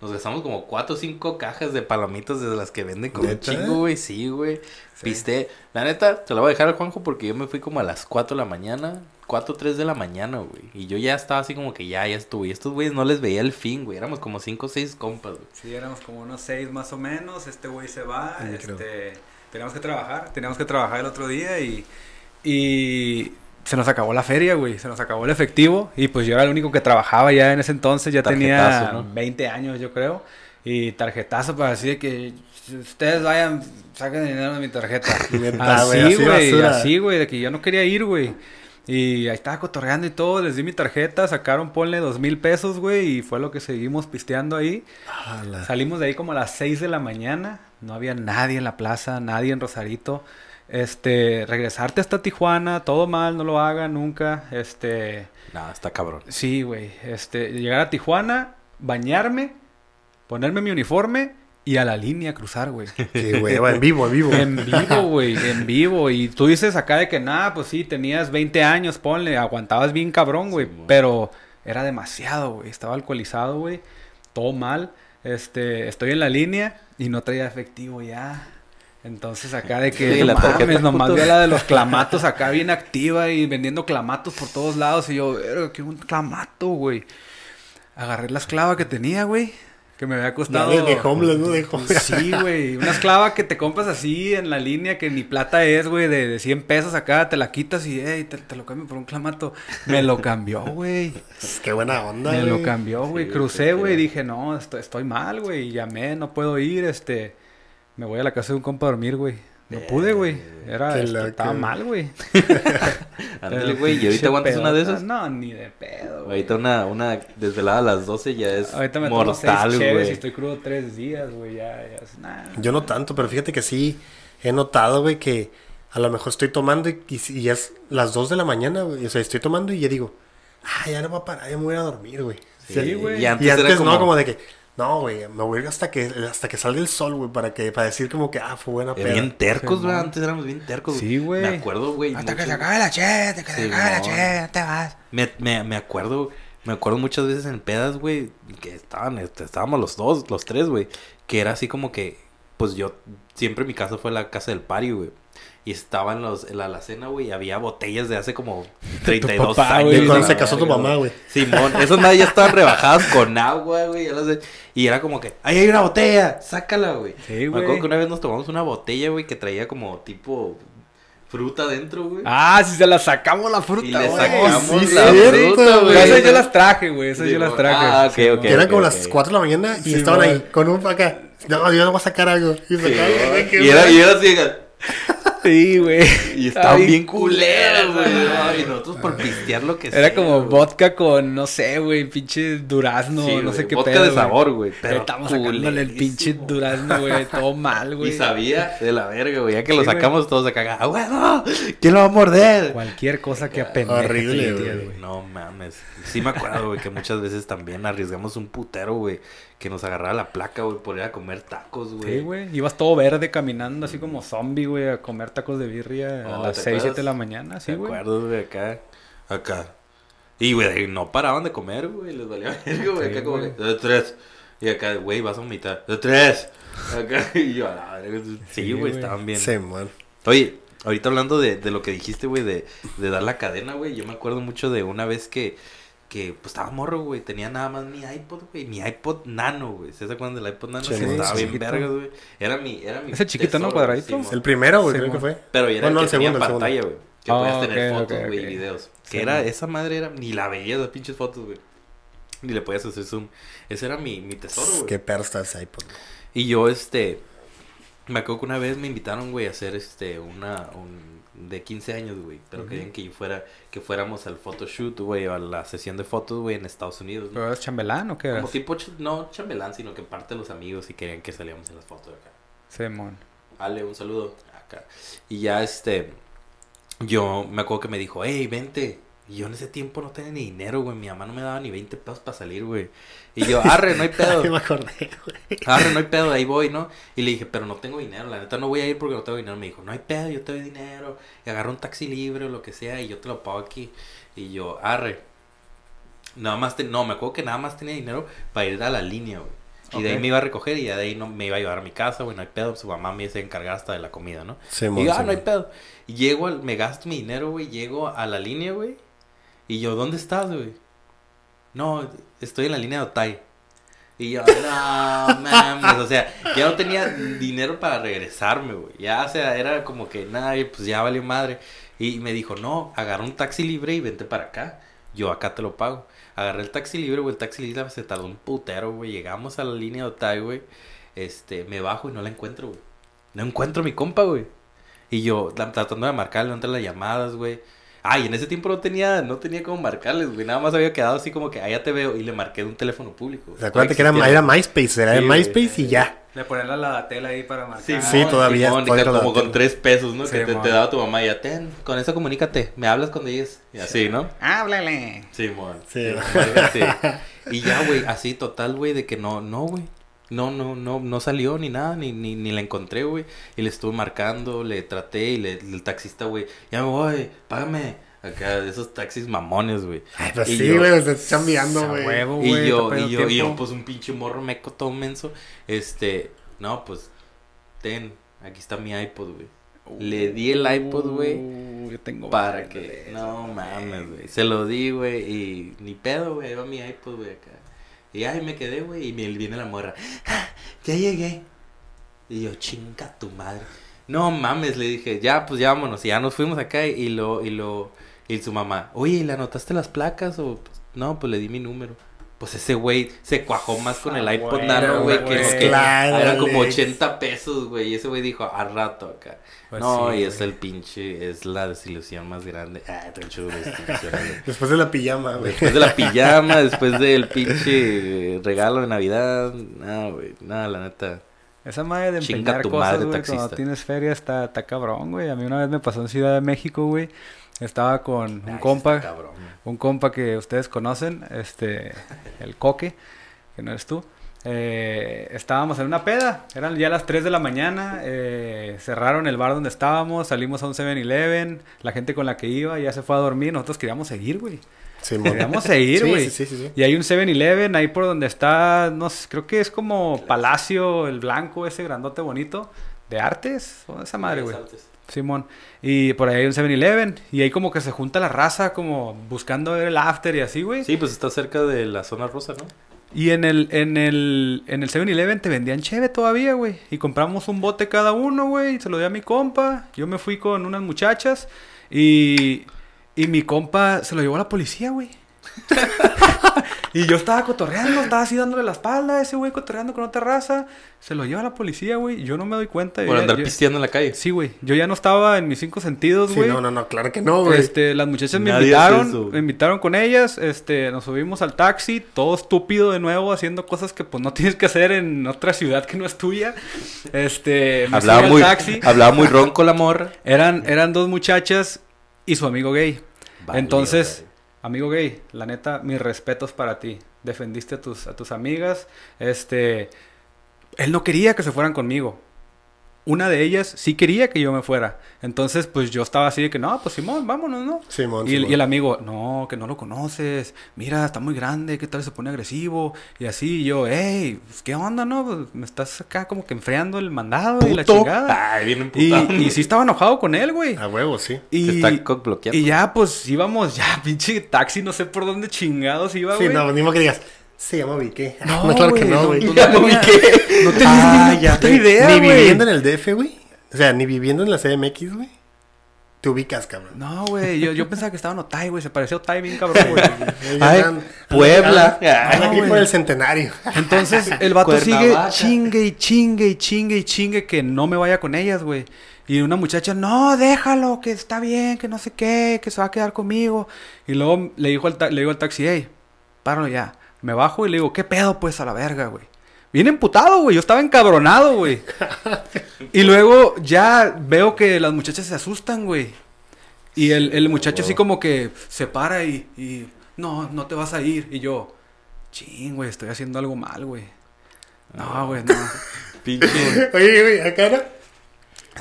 Nos gastamos como cuatro o cinco cajas de palomitas de las que venden con un chingo, güey. Sí, güey. Piste. La neta, te la voy a dejar al Juanjo porque yo me fui como a las 4 de la mañana. 4 o 3 de la mañana, güey. Y yo ya estaba así como que ya, ya estuve. Y estos güeyes no les veía el fin, güey. Éramos como 5 o 6 compas, güey. Sí, éramos como unos seis más o menos. Este güey se va. Sí, creo. este, teníamos que trabajar. Teníamos que trabajar el otro día y, y se nos acabó la feria, güey. Se nos acabó el efectivo. Y pues yo era el único que trabajaba ya en ese entonces. Ya tenía ¿no? 20 años, yo creo. Y tarjetazo para decir que si ustedes vayan, saquen dinero de mi tarjeta. Así, así güey, así, güey, de que yo no quería ir, güey. Y ahí estaba cotorreando y todo, les di mi tarjeta, sacaron, ponle dos mil pesos, güey, y fue lo que seguimos pisteando ahí. Ala. Salimos de ahí como a las 6 de la mañana. No había nadie en la plaza, nadie en Rosarito. Este, regresarte hasta Tijuana, todo mal, no lo hagan nunca. Este, Nada, está cabrón. sí, güey. Este, llegar a Tijuana, bañarme, ponerme mi uniforme y a la línea cruzar, güey. Sí, güey, en vivo, en vivo. En vivo, güey, en vivo. Y tú dices acá de que nada, pues sí, tenías 20 años, ponle, aguantabas bien cabrón, güey. Sí, pero era demasiado, güey. Estaba alcoholizado, güey. Todo mal. Este, estoy en la línea y no traía efectivo ya. Entonces acá de que Sí, no la mames, nomás veo la de los clamatos acá bien activa y vendiendo clamatos por todos lados. Y yo, qué un clamato, güey. Agarré la esclava que tenía, güey. Que me había costado. de, de homeless, ¿no? De homeless. Sí, güey. Una esclava que te compras así en la línea que ni plata es, güey, de, de 100 pesos acá, te la quitas y, hey, te, te lo cambio por un clamato. Me lo cambió, güey. Qué buena onda, Me lo cambió, güey. Sí, Crucé, güey, dije, no, estoy, estoy mal, güey. Llamé, no puedo ir, este. Me voy a la casa de un compa a dormir, güey. No pude, güey. Era, este, estaba mal, güey. Ándale, güey. ¿Y ahorita aguantas una de esas? No, ni de pedo, güey. Ahorita una, una desvelada a las 12 ya es Ahorita me mortal, güey. estoy crudo tres días, güey. Ya, ya. es- nah. Yo no tanto, pero fíjate que sí he notado, güey, que a lo mejor estoy tomando y, y, y es las 2 de la mañana, güey. O sea, estoy tomando y ya digo, ah, ya no va a parar, ya me voy a dormir, güey. Sí, güey. Y antes, y antes era como... no, como de que, no, güey, me voy a ir hasta que, hasta que salga el sol, güey, para que, para decir como que, ah, fue buena peda. bien tercos, güey. Antes éramos bien tercos. Sí, güey. Me acuerdo, güey. Hasta que mucho- se acabe la che, hasta que se acabe la che, no te vas. Me, me, me acuerdo, me acuerdo muchas veces en pedas, güey, que estaban, este, estábamos los dos, los tres, güey, que era así como que, pues yo, siempre mi casa fue la casa del pari, güey. Y estaban los, en la alacena, güey, y había botellas de hace como 32 papá, años. güey. De cuando se casó tu mamá, güey. Simón, esas madres ya estaban rebajadas con agua, güey. Y era como que, ahí hay una botella, sácala, güey. Sí, Me güey. acuerdo que una vez nos tomamos una botella, güey, que traía como tipo fruta dentro, güey. Ah, si se la sacamos la fruta, y le güey. sacamos sí, la cierto, fruta, güey. güey. Esas yo las traje, güey. Esas Sí, yo las traje. Ah, ok, Sí, ok. Que eran como las 4 de la mañana y Sí, estaban güey. ahí con un acá. No, yo no voy a sacar algo. Y Sí, güey, y, era, y era así, Sí, güey. y Estaba estaban bien culeras, güey. Ay, nosotros por pistear lo que sea. Era como vodka con, no sé, güey, pinche durazno, Sí, no sé qué vodka pedo, de güey. sabor, güey. Pero Estamos sacándole el pinche durazno, güey, todo mal, Y güey. sabía de la verga, güey. Ya que lo Sí, sacamos todos acá. ¡Ah, huevo! ¿Quién lo va a morder? Cualquier cosa que apendeje Horrible, güey. No mames. Sí me acuerdo, güey, que muchas veces también arriesgamos un putero, güey. Que nos agarraba la placa, güey, por ir a comer tacos, güey. Sí, güey. Ibas todo verde caminando así como zombie, güey, a comer tacos de birria Oh, a las ¿te 6, 7 acuerdas? de la mañana, sí, ¿Te güey. acuerdas, güey? Acá. Acá. Y, güey, no paraban de comer, güey. Les valía verga, güey. Sí, acá como que, de tres. Y acá, güey, vas a vomitar. De tres. Acá. Y yo, a la verga. Sí, güey, estaban bien. Sí, man. Oye, ahorita hablando de, de lo que dijiste, güey, de, de dar la cadena, güey. Yo me acuerdo mucho de una vez que, que pues estaba morro, güey. Tenía nada más mi iPod, güey. Mi iPod nano, güey. ¿Se acuerdan del iPod nano? Sí, que sí, estaba bien vergas, güey. Era mi, era mi. Ese chiquito, ¿no? Cuadradito. Simón. El primero, güey, Sí, creo que fue. Pero era Bueno, el el que tenía el pantalla, güey. Que Ah, podías tener ok, fotos, güey, y videos. Que Sí, era, man. esa madre era, ni la veías las pinches fotos, güey. Ni le podías hacer zoom. Ese era mi, mi tesoro, güey. Qué perro está ese iPod. Y yo, este, me acuerdo que una vez me invitaron, güey, a hacer, este, una, un, de 15 años, güey. Pero querían que yo fuera, que fuéramos al photoshoot, güey, a la sesión de fotos, güey, en Estados Unidos. ¿Pero eres chambelán o qué Como eras? tipo, no chambelán, sino que parte de los amigos y querían que saliéramos en las fotos de acá. Simón. Ale, un saludo acá. Y ya este, yo me acuerdo que me dijo, hey, vente. Y yo en ese tiempo no tenía ni dinero, güey. Mi mamá no me daba ni 20 pesos para salir, güey. Y yo, arre, no hay pedo. Ay, me acordé, güey. Arre, no hay pedo, ahí voy, ¿no? Y le dije, pero no tengo dinero, la neta no voy a ir porque no tengo dinero. Me dijo, no hay pedo, yo te doy dinero. Y agarra un taxi libre o lo que sea y yo te lo pago aquí. Y yo, arre. Nada más, te- no, me acuerdo que nada más tenía dinero para ir a la línea, güey. Y de ahí me iba a recoger y ya de ahí no me iba a llevar a mi casa, güey, no hay pedo. Su mamá me se encargaba hasta de la comida, ¿no? Simón, y yo, ah, no hay pedo. Y llego, al- me gasto mi dinero, güey, llego a la línea, güey. Y yo, ¿dónde estás, güey? No, estoy en la línea de Otay. Y yo, no, mames, o sea, ya no tenía dinero para regresarme, güey. Ya, o sea, era como que, nada, pues ya valió madre. Y me dijo, no, agarra un taxi libre y vente para acá. Yo acá te lo pago. Agarré el taxi libre, güey, el taxi libre se tardó un putero, güey. Llegamos a la línea de Otay, güey. Este, me bajo y no la encuentro, güey. No encuentro a mi compa, güey. Y yo tratando de marcarle, no entran las llamadas, güey. Ah, y en ese tiempo no tenía, no tenía cómo marcarles, güey. Nada más había quedado así como que, ah, ya te veo. Y le marqué de un teléfono público. O sea, acuérdate que era, MySpace, era de Sí, güey. MySpace y ya. Le ponían la, la tela ahí para marcar. Sí, Sí, todavía- como con tres pesos, ¿no? Sí, que te, te daba tu mamá y ya, ten, con eso comunícate. Me hablas cuando llegues. Y así, ¿no? Háblale. Sí, mon. Sí. Sí. Y ya, güey, así total, güey, de que no, no, güey. No, no, no, no salió ni nada, ni, ni, ni la encontré, güey. Y le estuve marcando, le traté y le, el taxista, güey, ya me voy, págame. Acá, de esos taxis mamones, güey. Ay, pues Y sí, güey, estás chambeando, A güey. Y yo, y yo, y yo, pues un pinche morro meco todo menso. Este, no, pues, ten, aquí está mi iPod, güey. Le di el iPod, güey. Uh, yo tengo Para que, esos, no mames, güey. Se lo di, güey, y ni pedo, güey. Ahí va mi iPod, güey, acá. Y ahí me quedé, güey, y me viene la morra. "Ah, ya llegué. Y yo, chinga tu madre. No mames, le dije, ya, pues ya vámonos. Y ya nos fuimos acá y lo, y lo, y su mamá, oye, ¿le anotaste las placas? O, pues, no, pues le di mi número. Pues ese güey se cuajó más con el Ah, iPod bueno, Nano, güey, que que Claro, eran como Alex. 80 pesos, güey. Y ese güey dijo, al rato acá. Pues no, sí, y es el pinche, es la desilusión más grande. Ah, güey. Después de la pijama, güey. Después de la pijama, después del pinche regalo de Navidad. No, güey, nada, la neta. Esa madre de empeñar tu cosas, madre, güey, cuando tienes feria está, está cabrón, güey. A mí una vez me pasó en Ciudad de México, güey. Estaba con un Ay, compa, un compa que ustedes conocen, este, el Coque, que no eres tú. Eh, estábamos en una peda, eran ya las 3 de la mañana, eh, cerraron el bar donde estábamos, salimos a un 7-Eleven, la gente con la que iba ya se fue a dormir, nosotros queríamos seguir, güey. Simón. Queríamos seguir, Sí, güey. Sí, sí, sí, sí. Y hay un 7-Eleven ahí por donde está, no sé, creo que es como Palacio, el blanco, ese grandote bonito, de artes, o esa madre, güey. Simón. Y por ahí hay un 7-Eleven. Y ahí como que se junta la raza, como buscando ver el after y así, güey. Sí, pues está cerca de la zona rosa, ¿no? Y en el, en el, en el 7-Eleven te vendían cheve todavía, güey. Y compramos un bote cada uno, güey. y Se lo di a mi compa. Yo me fui con unas muchachas. Y, y mi compa se lo llevó a la policía, güey. y yo estaba cotorreando, estaba así dándole la espalda a ese güey cotorreando con otra raza. Se lo lleva a la policía, güey. Yo no me doy cuenta. Por andar yo- pisteando en la calle. Sí, güey. Yo ya no estaba en mis cinco sentidos, Sí, güey. no, no, no, claro que no, güey. Este, las muchachas me Nadie invitaron, me invitaron con ellas, este, nos subimos al taxi, todo estúpido de nuevo, haciendo cosas que pues no tienes que hacer en otra ciudad que no es tuya. Este, me Hablaba subí al muy, taxi, hablaba muy ronco la morra. eran, eran dos muchachas y su amigo gay. Vale, Entonces, vale. Amigo gay, la neta, mis respetos para ti. Defendiste a tus, a tus amigas. Este, él no quería que se fueran conmigo. Una de ellas sí quería que yo me fuera. Entonces, pues yo estaba así de que, no, pues Simón, vámonos, ¿no? Simón, Y Simón. y el amigo, no, que no lo conoces. Mira, está muy grande, ¿qué tal se pone agresivo? Y así, y yo, hey, pues, ¿qué onda, no? Pues, me estás acá como que enfriando el mandado y la chingada. Ay, bien Y, sí estaba enojado con él, güey. A huevo, sí. Y, Te está bloqueando. y ya, pues íbamos, ya, pinche taxi, no sé por dónde chingados iba, Sí, güey. no, ni que digas, se llama Vique. No, No, claro que no, no, güey. no. No tenía Ah, ni ya. puta güey. idea, Ni viviendo en el DF, güey. O sea, ni viviendo en la CMX, güey. Te ubicas, cabrón. No, güey, yo, yo pensaba que estaba en Otay, güey, se parecía a Otay bien cabrón, güey. Ay, Puebla. Andan Ah, aquí güey. por el centenario. Entonces, el vato sigue chingue y chingue y chingue y chingue que no me vaya con ellas, güey. Y una muchacha, no, déjalo, que está bien, que no sé qué, que se va a quedar conmigo. Y luego le dijo al, ta- le digo al taxi, hey, páralo ya. Me bajo y le digo, ¿qué pedo, pues, a la verga, güey? Bien emputado, güey. Yo estaba encabronado, güey. y luego ya veo que las muchachas se asustan, güey. Y el, el muchacho así como que se para y, y, no, no te vas a ir. Y yo, ching, güey, estoy haciendo algo mal, güey. No, güey, no. Pinche. Oye, güey, acá no.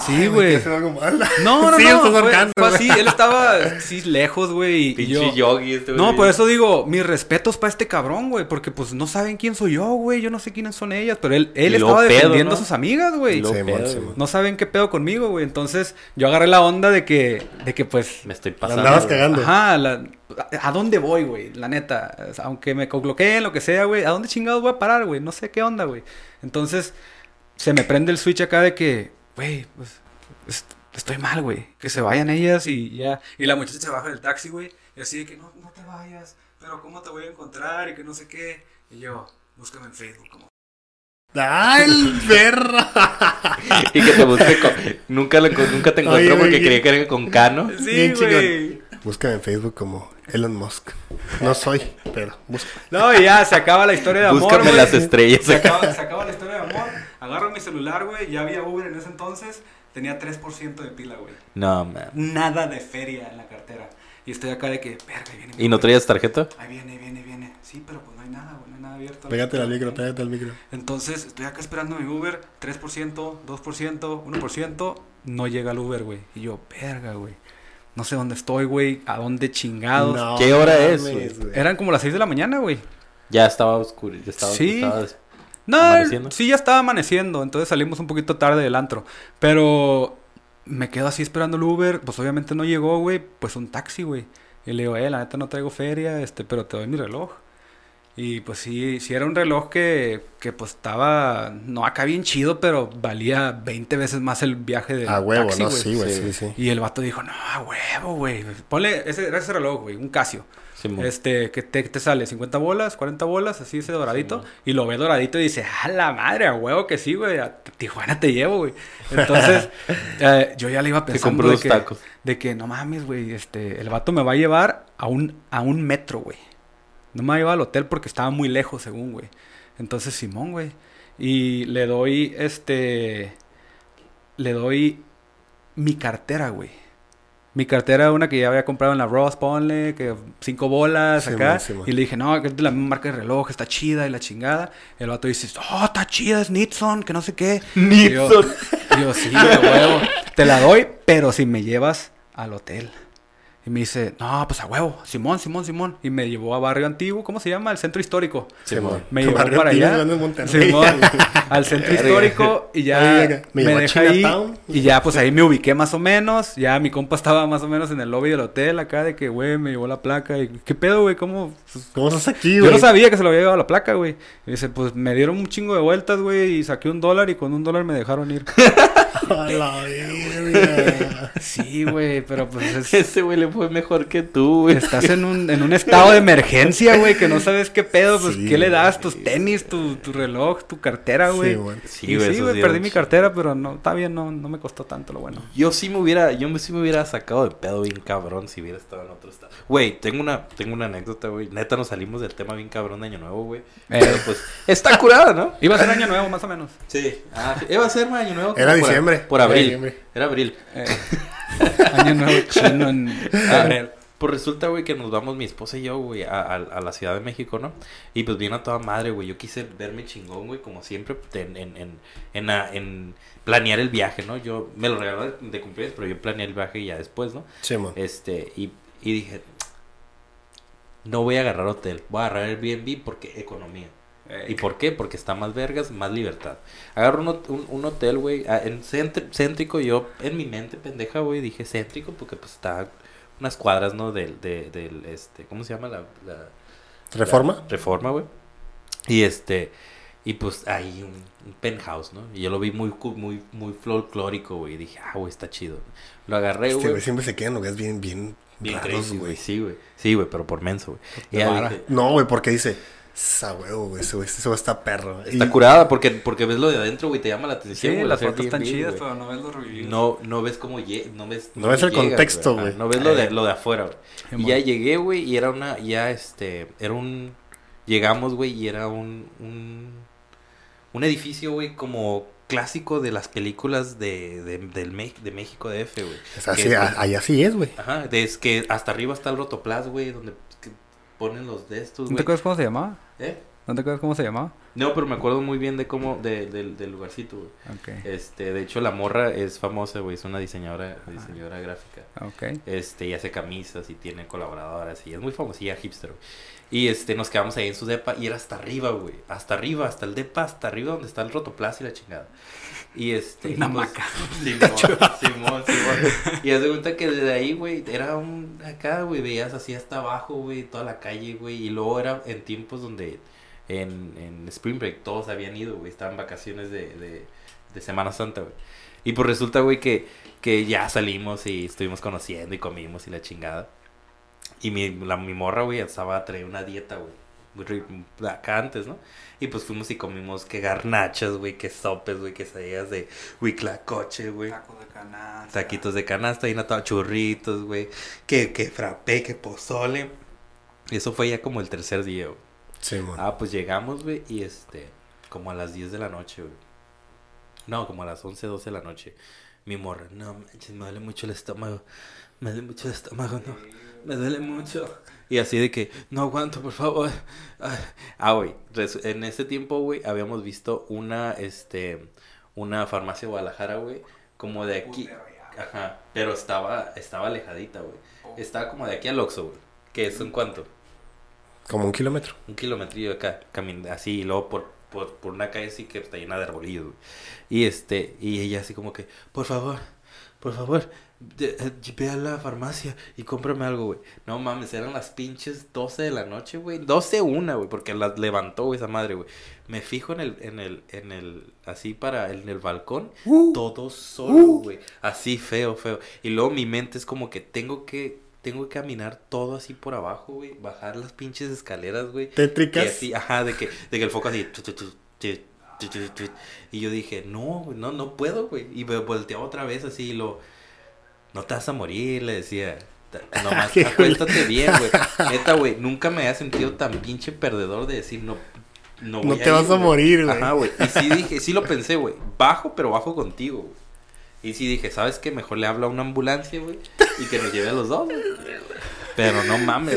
Sí, güey. Se va como, "Ala". No, no, Sí, no. estás Fue, ahorcando, fue así. Él estaba sí, lejos, güey. Pinche yo. yogi este, No, güey. por eso digo, mis respetos para este cabrón, güey. Porque pues no saben quién soy yo, güey. Yo no sé quiénes son ellas. Pero él, él estaba pedo, defendiendo ¿no? a sus amigas, güey. Sí, sí. No saben qué pedo conmigo, güey. Entonces yo agarré la onda de que, de que pues Me estoy La pasando. andabas cagando. Ajá, la- ¿a dónde voy, güey? La neta, aunque me coloqueen, lo que sea, güey, ¿a dónde chingados voy a parar, güey? No sé qué onda, güey. Entonces, se me prende el switch acá de que, güey, pues, est- estoy mal, güey. Que se vayan ellas y ya. Y la muchacha se baja del taxi, güey, y así de que, no, no te vayas, pero ¿cómo te voy a encontrar? Y que no sé qué. Y yo, búscame en Facebook, como. ¡Ay, el perro! Y que te busque con... Nunca, lo- nunca te encontró Oye, porque güey, creía que era con Cano. Sí, Bien chingón. güey. Búscame en Facebook como Elon Musk. No soy, pero busca. No, y ya, se acaba la historia de amor, Búscame las estrellas. Se acaba, se acaba la historia de amor. Agarro mi celular, güey. Ya había Uber en ese entonces. Tenía 3% de pila, güey. No, man. Nada de feria en la cartera. Y estoy acá de que, verga, ahí viene. mi ¿Y no traías tarjeta? Ahí viene, ahí viene, ahí viene. Sí, pero pues no hay nada, güey. No hay nada abierto. Pégate al micro, pégate al micro. Entonces, estoy acá esperando mi Uber. 3%, 2%, 1%. No llega el Uber, güey. Y yo, verga, güey. No sé dónde estoy, güey. A dónde chingados. No ¿Qué hora es? Eran como las 6 de la mañana, güey. Ya estaba oscuro. Ya estaba, Sí. estaba No, ¿Amaneciendo? sí, ya estaba amaneciendo, entonces salimos un poquito tarde del antro. Pero me quedo así esperando el Uber, pues obviamente no llegó, güey, pues un taxi, güey. Y le digo, eh, la neta no traigo feria, este, pero te doy mi reloj. Y pues sí, sí era un reloj que, que pues estaba, no acá bien chido, pero valía 20 veces más el viaje de A huevo, taxi, ¿no? güey. Sí, güey, Sí. sí, sí. Y el vato dijo, no, a huevo, güey. Ponle, ese, era ese reloj, güey, un Casio. Simón. Este, que te, te sale 50 bolas, 40 bolas, así ese doradito. Sí, y lo ve doradito y dice, a la madre, a huevo que sí, güey. A Tijuana te llevo, güey. Entonces, eh, yo ya le iba pensando compró de que, tacos. de que, no mames, güey, este, el vato me va a llevar a un, a un metro, güey. No me va a llevar al hotel porque estaba muy lejos, según, güey. Entonces, Simón, güey. Y le doy, este, le doy mi cartera, güey. Mi cartera, una que ya había comprado en la Ross, ponle, que cinco bolas Sí, acá. man, sí, man. y le dije, no, que es de la misma marca de reloj, está chida y la chingada. El vato dice, oh, está chida, es Nixon, que no sé qué. Y yo- Nixon. y yo, sí, de huevo. Te la doy, pero si me llevas al hotel. Y me dice, no, pues a huevo, Simón, Simón, Simón. Y me llevó a Barrio Antiguo, ¿cómo se llama? El centro histórico. Simón. Me llevó Barrio para allá. Simón, al centro histórico y ya me, Me deja ahí. Y ya pues ahí me ubiqué más o menos. Ya mi compa estaba más o menos en el lobby del hotel acá de que, güey, me llevó la placa. Y, ¿qué pedo, güey? ¿Cómo? Pues, ¿Cómo estás aquí, yo güey? no sabía que se lo había llevado la placa, güey. Y dice, pues me dieron un chingo de vueltas, güey, y saqué un dólar y con un dólar me dejaron ir. A la. Sí, güey, pero pues es... Ese güey le fue mejor que tú, güey. Estás en un, en un estado de emergencia, güey, que no sabes qué pedo, pues, Sí, ¿qué le das? Tus tenis, tu, tu reloj, tu cartera, güey. Sí, güey. Sí, güey, sí, perdí mi cartera, pero no, está bien, no, no me costó tanto lo bueno. Yo sí me hubiera, yo sí me hubiera sacado de pedo bien cabrón si hubiera estado en otro estado. Güey, tengo una, tengo una anécdota, güey. Neta nos salimos del tema bien cabrón de Año Nuevo, güey. Eh. Pero pues, está curada, ¿no? Iba a ser año nuevo, más o menos. Sí. Ah, sí. Iba a ser Año Nuevo. Era por- diciembre. Por Era abril. diciembre. Era abril. Eh, año nuevo chino en febrero. Pues resulta, güey, que nos vamos mi esposa y yo, güey, a, a- a la Ciudad de México, ¿no? Y pues viene a toda madre, güey. Yo quise verme chingón, güey, como siempre, en, en, en, en, planear el viaje, ¿no? Yo me lo regaló de, de cumpleaños, pero yo planeé el viaje ya después, ¿no? Simón. Este, y, y dije, no voy a agarrar hotel, voy a agarrar Airbnb porque economía. ¿Y por qué? Porque está más vergas, más libertad. Agarro un, hot- un, un hotel, güey, ah, en céntr- céntrico, yo en mi mente pendeja, güey, dije céntrico porque pues está unas cuadras, ¿no? Del, de- del, este, ¿cómo se llama? La, la- ¿Reforma? la reforma, güey. Y este, y pues ahí un, un penthouse, ¿no? Y yo lo vi muy, muy, muy folclórico, güey, y dije, ah, güey, está chido. Lo agarré, Este güey. siempre se queda en lugares bien, bien, Bien raros, güey. Sí, güey. Sí, güey, pero por menso, güey. No, güey, porque dice, esa huevo, güey, ese güey está perro. está Y- curada porque, porque ves lo de adentro, güey, te llama la atención, Sí, güey. las fotos están chidas, güey. Pero no ves los reviews. No, no ves cómo no ves No ves el llegas, contexto, güey. No ves lo de lo de afuera, güey. Y ya llegué, güey, y era una ya este era un llegamos, güey, y era un un un edificio, güey, como clásico de las películas de de, del Me- de México DF, güey. Es así, a- allá sí es, güey. Ajá, es que hasta arriba está el rotoplas, güey, donde ponen los de estos, ¿No te güey. acuerdas cómo se llamaba? ¿Eh? ¿No te acuerdas cómo se llamaba? No, pero me acuerdo muy bien de cómo, de, del- del lugarcito, güey. Ok. Este, de hecho, la morra es famosa, güey. Es una diseñadora, diseñadora gráfica. Ok. Este, y hace camisas y tiene colaboradoras y es muy famosilla hipster, güey. Y este, nos quedamos ahí en su depa y era hasta arriba, güey. Hasta arriba, hasta el depa, hasta arriba donde está el rotoplas y la chingada. Y este. Una pues, hamaca. Simón, Simón, Simón. Y haz de cuenta que desde ahí, güey, era un. Acá, güey, veías así hasta abajo, güey, toda la calle, güey. Y luego era en tiempos donde. En, en Spring Break todos habían ido, güey. Estaban vacaciones de, de, de Semana Santa, güey. Y pues resulta, güey, que, que ya salimos y estuvimos conociendo y comimos y la chingada. Y mi, la, mi morra, güey, estaba a traer una dieta, güey. Acá antes, ¿no? Y pues fuimos y comimos que garnachas, güey, que sopes, güey, quesadillas de huiclacoche, güey. Tacos de canasta. Taquitos de canasta y nata, churritos, güey. Que, que frappé, que pozole. Y eso fue ya como el tercer día, güey. Sí, mon. Ah, pues llegamos, güey, y este, como a las 10 de la noche, güey. No, como a las 11, 12 de la noche. Mi morra, no manches, me duele mucho el estómago. Me duele mucho el estómago, no. Me duele mucho. Y así de que, no aguanto, por favor. Ah, Ah, güey, en ese tiempo, güey, habíamos visto una, este, una farmacia de Guadalajara, güey, como de aquí. Ya. Ajá, pero estaba, estaba alejadita, güey. Estaba como de aquí al Oxxo, güey. Que es en cuánto? Como un kilómetro. un kilometrillo de acá, camin así, y luego por, por, por una calle así que está llena de arbolillos, güey. Y este, y ella así como que, por favor, por favor, ve a la farmacia y cómprame algo, güey. No mames, eran las pinches 12 de la noche, güey. 12 una, güey, porque las levantó, güey, esa madre, güey. Me fijo en el, en el, en el, así para, en el balcón, todo solo, güey. Así feo, feo. Y luego mi mente es como que tengo que, tengo que caminar todo así por abajo, güey. Bajar las pinches escaleras, güey. Tétricas. así, ajá, de que, de que el foco así. tu, tu, tu. Y yo dije, no, güey, no, no puedo, güey. Y me volteaba otra vez así y lo. No te vas a morir, le decía. Nomás acuéstate bien, güey. Neta, güey, nunca me había sentido tan pinche perdedor de decir, no. No, No voy te vas ir, a morir, güey. Ajá, güey. Y sí dije, sí lo pensé, güey. Bajo, pero bajo contigo, güey. Y sí dije, ¿sabes qué? Mejor le hablo a una ambulancia, güey. Y que nos lleve a los dos, güey. Pero no mames.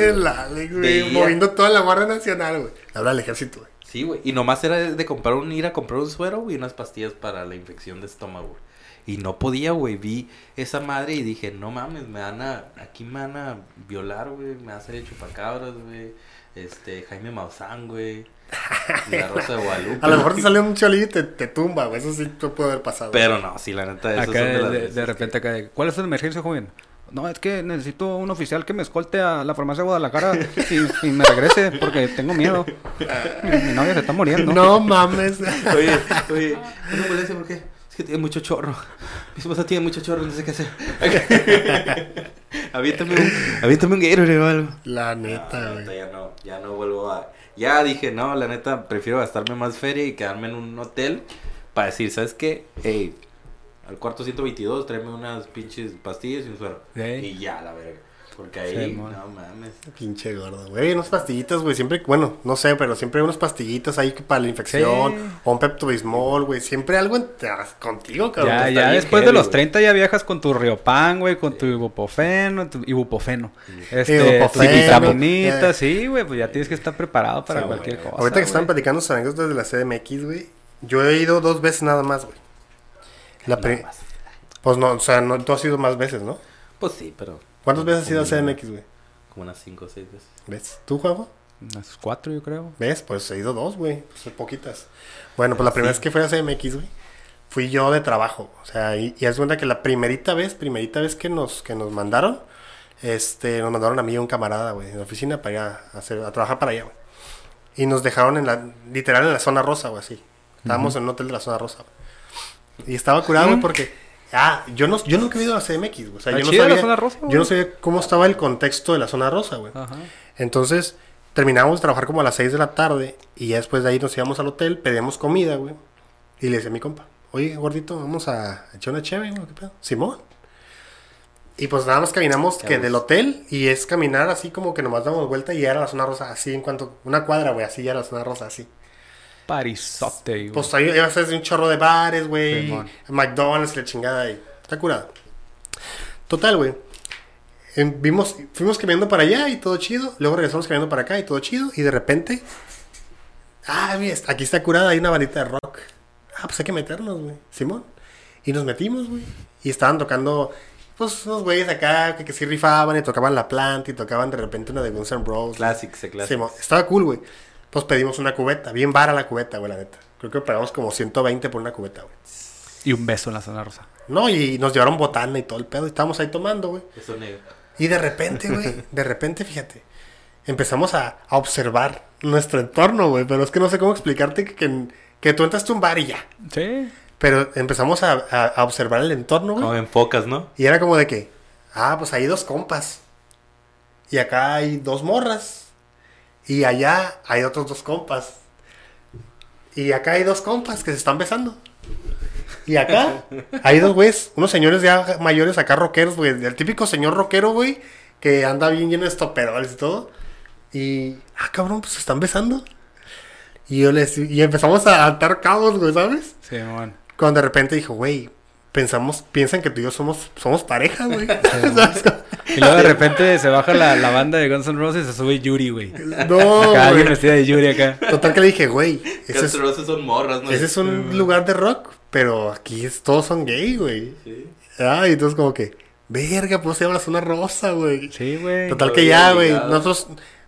güey. Moviendo toda la Guardia Nacional, güey. Habla al ejército, güey. Sí, güey. Y nomás era de, de comprar un, ir a comprar un suero, güey, y unas pastillas para la infección de estómago, güey. Y no podía, güey. Vi esa madre y dije, no mames, me van a, aquí me van a violar, güey. Me van a hacer el chupacabras, güey. Este, Jaime Maussan, güey. La Rosa de Guadalupe. A lo mejor te sale un cholillo y te, te tumba, güey. Eso sí te puede haber pasado. Pero no, sí, la neta, esos Acá son de de, las de- de repente acá de, ¿cuál es su emergencia, joven? No, es que necesito un oficial que me escolte a la farmacia de Guadalajara y, y me regrese porque tengo miedo. Mi, mi novia se está muriendo. No mames. Oye, oye, no me moleste porque es que tiene mucho chorro. Mi esposa tiene mucho chorro, no sé qué hacer. aviéntame un, aviéntame un Gatorade o algo. La neta, la güey. neta, ya no, ya no vuelvo a... Ya dije, no, la neta, prefiero gastarme más feria y quedarme en un hotel para decir, ¿sabes qué? Ey, al cuarto 122, tráeme unas pinches pastillas y un suero. Y ya, la verga. Porque ahí, Sí, no mames. Pinche gordo, güey. Unas pastillitas, güey. Siempre, bueno, no sé, pero siempre hay unas pastillitas ahí para la infección. Sí. O un Pepto-Bismol, güey. Siempre algo en- contigo, cabrón. Ya, ya después de los güey. 30 ya viajas con tu Riopan, güey, con tu ibupofeno, tu ibupofeno. Este, tu Ibupofeno, vitaminita, eh. sí, güey, pues ya tienes que estar preparado para Sí, cualquier cosa. Ahorita que están güey. platicando sus anécdotas de la CDMX, güey. Yo he ido dos veces nada más, güey. La más. Pues no, o sea, no, tú has ido más veces, ¿no? Pues sí, pero ¿Cuántas veces has ido a CDMX, güey? como unas 5 o 6 veces. ¿Ves? ¿Tú, Juanjo? Unas cuatro, yo creo. ¿Ves? Pues he ido dos, güey. Pues son poquitas. Bueno, pues la primera vez que fui a CMX, güey, fui yo de trabajo. O sea, y, y haz cuenta que la primerita vez, primerita vez que nos, que nos mandaron, este, nos mandaron a mí y a un camarada, güey, en la oficina para allá, a, hacer, a trabajar para allá, güey. Y nos dejaron en la, literal en la zona rosa, güey, así. Estábamos en un hotel de la zona rosa, güey. Y estaba curado, güey, porque, ah, yo, no, yo nunca he ido a CMX, güey. O sea, yo no, chida la sabía, zona rosa, yo no sabía cómo estaba el contexto de la zona rosa, güey. Ajá. Entonces, terminábamos de trabajar como a las 6 de la tarde y ya después de ahí nos íbamos al hotel, pedíamos comida, güey. Y le decía a mi compa, oye, gordito, vamos a echar una chévere, güey, ¿qué pedo? Simón. Y pues nada más caminamos que del hotel y es caminar así como que nomás damos vuelta y ya era la zona rosa, así en cuanto, una cuadra, güey, así ya era la zona rosa, así. Parizote, güey. Pues ahí iba a ser un chorro de bares, güey. McDonald's, y la chingada ahí. Está curado. Total, güey. Em, Vimos, fuimos caminando para allá y todo chido. Luego regresamos caminando para acá y todo chido. Y de repente Ah, mira, aquí está curada, hay una bandita de rock. Ah, pues hay que meternos, güey. Simón. Y nos metimos, güey. Y estaban tocando, pues, unos güeyes acá que, que sí rifaban y tocaban La Planta y tocaban de repente una de Guns N' Roses. Classics, eh, classics. Simón. Estaba cool, güey. Pues pedimos una cubeta, bien vara la cubeta, güey, la neta. Creo que pagamos como 120 por una cubeta, güey. Y un beso en la zona rosa. No, y nos llevaron botana y todo el pedo. Y estábamos ahí tomando, güey. Eso negro. Y de repente, güey, de repente, fíjate, empezamos a, a observar nuestro entorno, güey. Pero es que no sé cómo explicarte que, que, que tú entraste a un bar y ya. Sí. Pero empezamos a, a- a observar el entorno, güey. Como enfocas, ¿no? Y era como de que, ah, pues hay dos compas. Y acá hay dos morras. Y allá hay otros dos compas. Y acá hay dos compas que se están besando. Y acá hay dos güeyes, unos señores ya mayores acá rockeros, güey. El típico señor rockero, güey, que anda bien lleno de estoperoles y todo. Y, ah, cabrón, pues se están besando. Y yo les, y empezamos a atar cabos, güey, ¿sabes? Sí, man. Cuando de repente dijo, güey, pensamos, piensan que tú y yo somos, somos pareja, güey. Y luego de repente se baja la, la banda de Guns N' Roses y se sube Yuri, güey. No, Acá alguien vestida de Yuri acá. Total que le dije, güey, Guns N' Roses son morras, ¿no? ese es un lugar de rock, pero aquí es- todos son gay, güey. Sí. Ah, y entonces como que, verga, pues se llama la zona rosa, güey. Sí, güey. Total que ya, güey, nosotros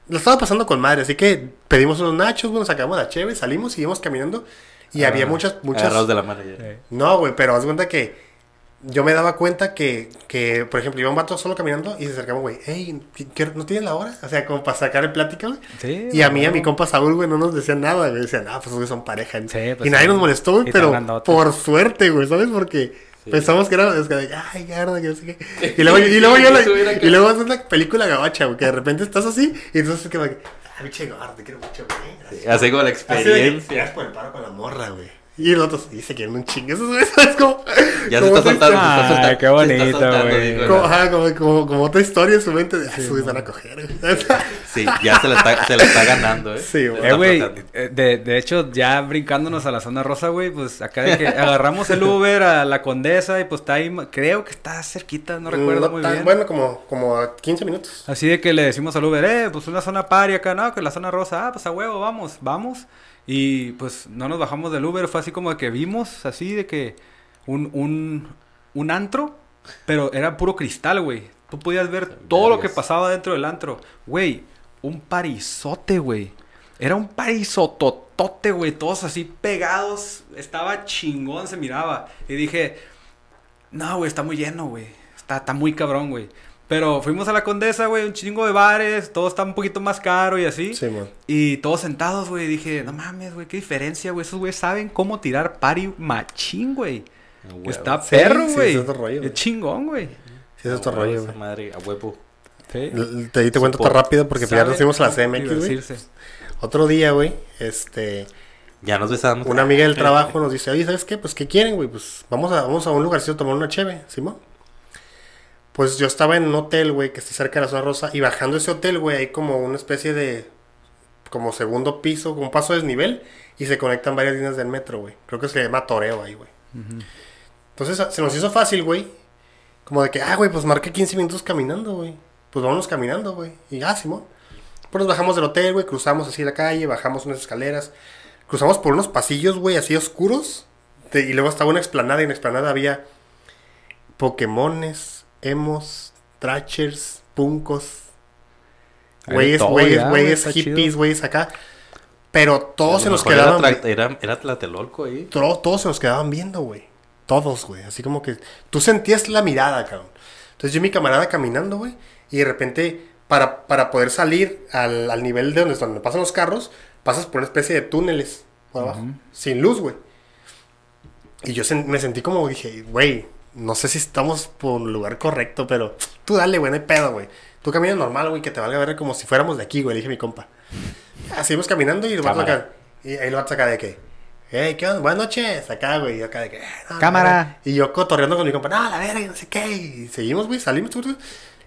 lo estaba pasando con madre, así que pedimos unos nachos, güey, nos sacamos la cheve, salimos, seguimos caminando y Ah, había muchas, muchas... Agarrados de la mano ya. Sí. No, güey, pero haz cuenta que yo me daba cuenta que, que, por ejemplo, iba un vato solo caminando y se acercaba, güey, hey, ¿qué- qué- ¿no tienes la hora? O sea, como para sacar el plática, güey. Sí, Y a mí, a mi compa Saúl, güey, no nos decían nada, güey. Decían, ah, pues güey, son pareja. Sí, pues, y nadie sí. nos molestó, güey, pero por suerte, güey, ¿sabes? Porque pensamos que era, es que, ay, garda, que no sé qué. Y luego, y luego yo la, y luego es una película gabacha, güey, que de repente estás así y entonces es que, ah, pinche gordo, te quiero mucho, güey. Así. Así como la Así de experiencia. "Tiras por el paro con la morra, güey. Y otros, sí, se quieren un chingo. Eso es, como. Ya se está soltando, se está qué se bonito, está soltando, güey. Como, como, como, como otra historia en su mente de, ah, esos güeyes van a coger. güey". Sí, ya se la está, se la está ganando, ¿eh? Sí, güey. Se Eh, güey, eh, de, de hecho, ya brincándonos a la zona rosa, güey, pues acá de que agarramos el Uber a la Condesa y pues está ahí, creo que está cerquita, no recuerdo No muy tan- bien. Bueno, como, como a 15 minutos. Así de que le decimos al Uber, eh, pues una zona pari acá, no, que la zona rosa, ah, pues a huevo, vamos, vamos. Y pues no nos bajamos del Uber, fue así como que vimos, así de que un, un, un antro, pero era puro cristal, güey. Tú podías ver todo lo que pasaba dentro del antro. Güey, un parizote, güey. Era un parizototote, güey, todos así pegados. Estaba chingón, se miraba. Y dije, no, güey, está muy lleno, güey. Está, está muy cabrón, güey. Pero fuimos a la Condesa, güey, un chingo de bares, todo está un poquito más caro y así. Sí, man. Y todos sentados, güey, dije, no mames, güey, qué diferencia, güey. Esos güeyes saben cómo tirar pari machín, güey. Está Sí, perro, sí, güey. es otro rollo, güey. es chingón, güey. Sí, es otro rollo, esa güey. madre, a huevo. Sí. Te, te cuento Support. tan rápido porque ya Saben nos fuimos a la CMX, güey. Otro día, güey, este, Ya nos besamos. una amiga del trabajo nos dice, oye, ¿sabes qué? Pues, ¿qué quieren, güey? Pues, vamos a, vamos a un lugarcito a tomar una cheve, Simón. Pues yo estaba en un hotel, güey, que está cerca de la zona rosa, y bajando ese hotel, güey, hay como una especie de, como segundo piso, un paso de desnivel, y se conectan varias líneas del metro, güey. Creo que se llama Toreo ahí, güey. Entonces se nos hizo fácil, güey. Como de que, ah, güey, pues marqué 15 minutos caminando, güey. Pues vámonos caminando, güey. Y ya, Simón. Pues nos bajamos del hotel, güey, cruzamos así la calle, bajamos unas escaleras, cruzamos por unos pasillos, güey, así oscuros. de- y luego estaba una explanada y en la explanada había Pokémones, emos, Hay de güeyes, güeyes, güeyes, hippies, güeyes acá. Pero todos se nos era quedaban. Era, era Tlatelolco ahí. Todos se nos quedaban viendo, güey. Todos, güey. Así como que tú sentías la mirada, cabrón. Entonces yo y mi camarada caminando, güey. Y de repente, para, para poder salir al, al nivel de donde, donde pasan los carros, pasas por una especie de túneles por abajo. Sin luz, güey. Y yo sen- me sentí como, dije, güey, no sé si estamos por el lugar correcto, pero tú dale, güey, no hay pedo, güey. Tú caminas normal, güey, que te valga ver como si fuéramos de aquí, güey, le dije a mi compa. Seguimos caminando y el vato Cámara. acá. Y ahí lo vato acá de que, hey, ¿qué onda? Buenas noches, acá, güey. Y acá de que, "Eh, no, Cámara. verga". Y yo cotorreando con mi compa, no, la verga, y no sé qué. Y seguimos, güey, salimos,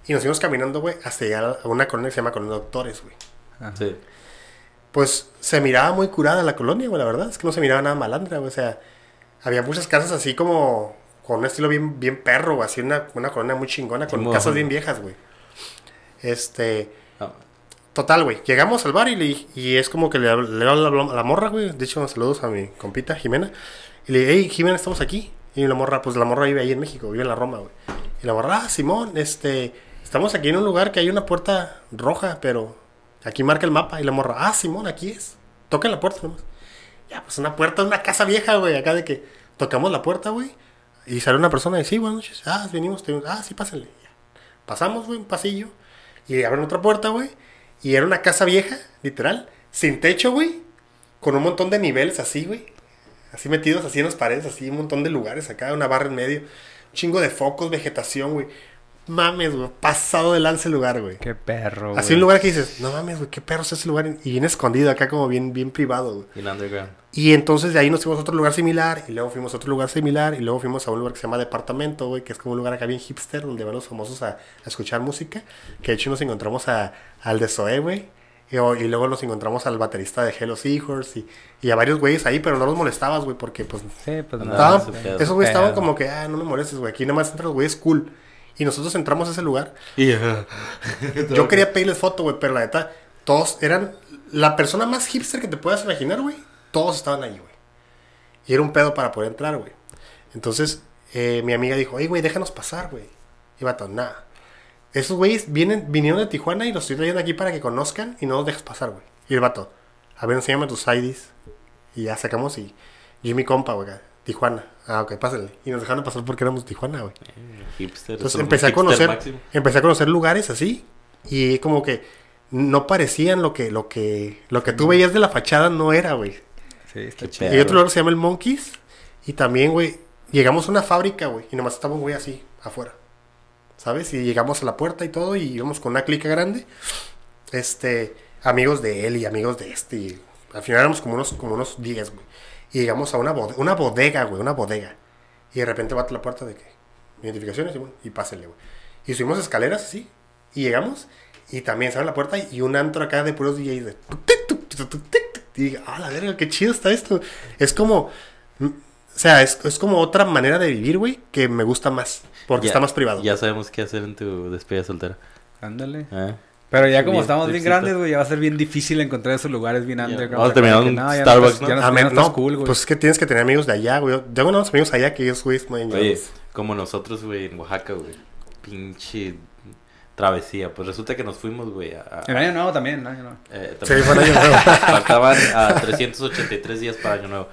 y nos fuimos caminando, güey, hasta llegar a una colonia que se llama Colonia Doctores, güey. Ajá. Sí. Pues se miraba muy curada la colonia, güey, la verdad. Es que no se miraba nada malandra, güey. O sea, había muchas casas así como con un estilo bien, bien perro, güey. Así una, una colonia muy chingona, con casas bien viejas, güey. Este, Ah, Total, güey. Llegamos al bar y, le, y es como que le, le a la, la morra, güey. De hecho, saludos a mi compita Jimena. Y le digo, hey, Jimena, estamos aquí. Y la morra, pues la morra vive ahí en México, vive en la Roma, güey. Y la morra, ah, Simón, este, estamos aquí en un lugar que hay una puerta roja, pero aquí marca el mapa. Y la morra, ah, Simón, aquí es. Toca la puerta nomás. Ya, pues una puerta, una casa vieja, güey. Acá de que tocamos la puerta, güey. Y sale una persona y sí, buenas noches. Ah, venimos, tenemos- ah, sí, pásenle. Pasamos, güey, un pasillo. Y abren otra puerta, güey. Y era una casa vieja, literal. Sin techo, güey. Con un montón de niveles así, güey. Así metidos así en las paredes, así un montón de lugares acá, una barra en medio. Un chingo de focos, vegetación, güey. Mames, güey. Pasado de lance el lugar, güey. Qué perro, Así güey. un lugar que dices, no mames, güey, qué perro es ese lugar. Y bien escondido acá, como bien, bien privado, güey. En underground. Y entonces de ahí nos fuimos a otro lugar similar, y luego fuimos a otro lugar similar, y luego fuimos a un lugar que se llama Departamento, güey, que es como un lugar acá bien hipster, donde van los famosos a, a escuchar música. Que de hecho nos encontramos a, al de Zoé, güey. Y, y luego nos encontramos al baterista de Hello Seahorse y, y a varios güeyes ahí, pero no los molestabas, güey, porque pues Sí, pues no. Estaban- pedo. esos güeyes estaban como que, ah, no me molestes, güey, aquí nada más entran los güeyes cool. Y nosotros entramos a ese lugar Y, yo quería pedirles foto, güey, pero la neta, todos eran la persona más hipster que te puedas imaginar, güey. Todos estaban ahí, güey. Y era un pedo para poder entrar, güey. Entonces, eh, mi amiga dijo, hey, güey, déjanos pasar, güey. Y vato, nada. Esos güeyes vienen, vinieron de Tijuana y los estoy trayendo aquí para que conozcan y no los dejes pasar, güey. Y el vato, a ver, enséñame tus IDs. Y ya sacamos y yo y mi compa, güey, Tijuana. Ah, ok, pásenle. Y nos dejaron pasar porque éramos de Tijuana, güey. Hipster. Entonces empecé a conocer, máximo. empecé a conocer lugares así y como que no parecían lo que, lo que, lo que tú veías de la fachada no era, güey. Sí, está chido. Y hay otro lugar que se llama el Monkeys y también, güey, llegamos a una fábrica, güey, y nomás estaba un güey así, afuera, ¿sabes? Y llegamos a la puerta y todo y íbamos con una clica grande, este, amigos de él y amigos de este, y al final éramos como unos, como unos 10, güey. Y llegamos a una, bode- una bodega, güey, una bodega. Y de repente bate la puerta de que, identificaciones, y, bueno, y pásenle, güey. Y subimos escaleras así, y llegamos, y también se abre la puerta y un antro acá de puros DJs de... Y dije, ah, la verga, qué chido está esto. Es como... mm, O sea, es, es como otra manera de vivir, güey, que me gusta más. Porque Ya- está más privado. Ya sabemos qué hacer en tu despedida soltera. Ándale. ¿eh? Pero ya como Bien estamos bien grandes, güey, ya va a ser bien difícil encontrar esos lugares bien underground. Vamos a terminar no, ya Starbucks. Ya no, Ah, ya no cool, güey. pues es que tienes que tener amigos de allá, güey. Yo tengo unos amigos allá que ellos, güey, Oye, como nosotros, güey, en Oaxaca, güey. Pinche travesía. Pues resulta que nos fuimos, güey, a... a- El año nuevo también, ¿no? Año nuevo. eh, Sí, fue el año nuevo. Faltaban a 383 días para Año Nuevo.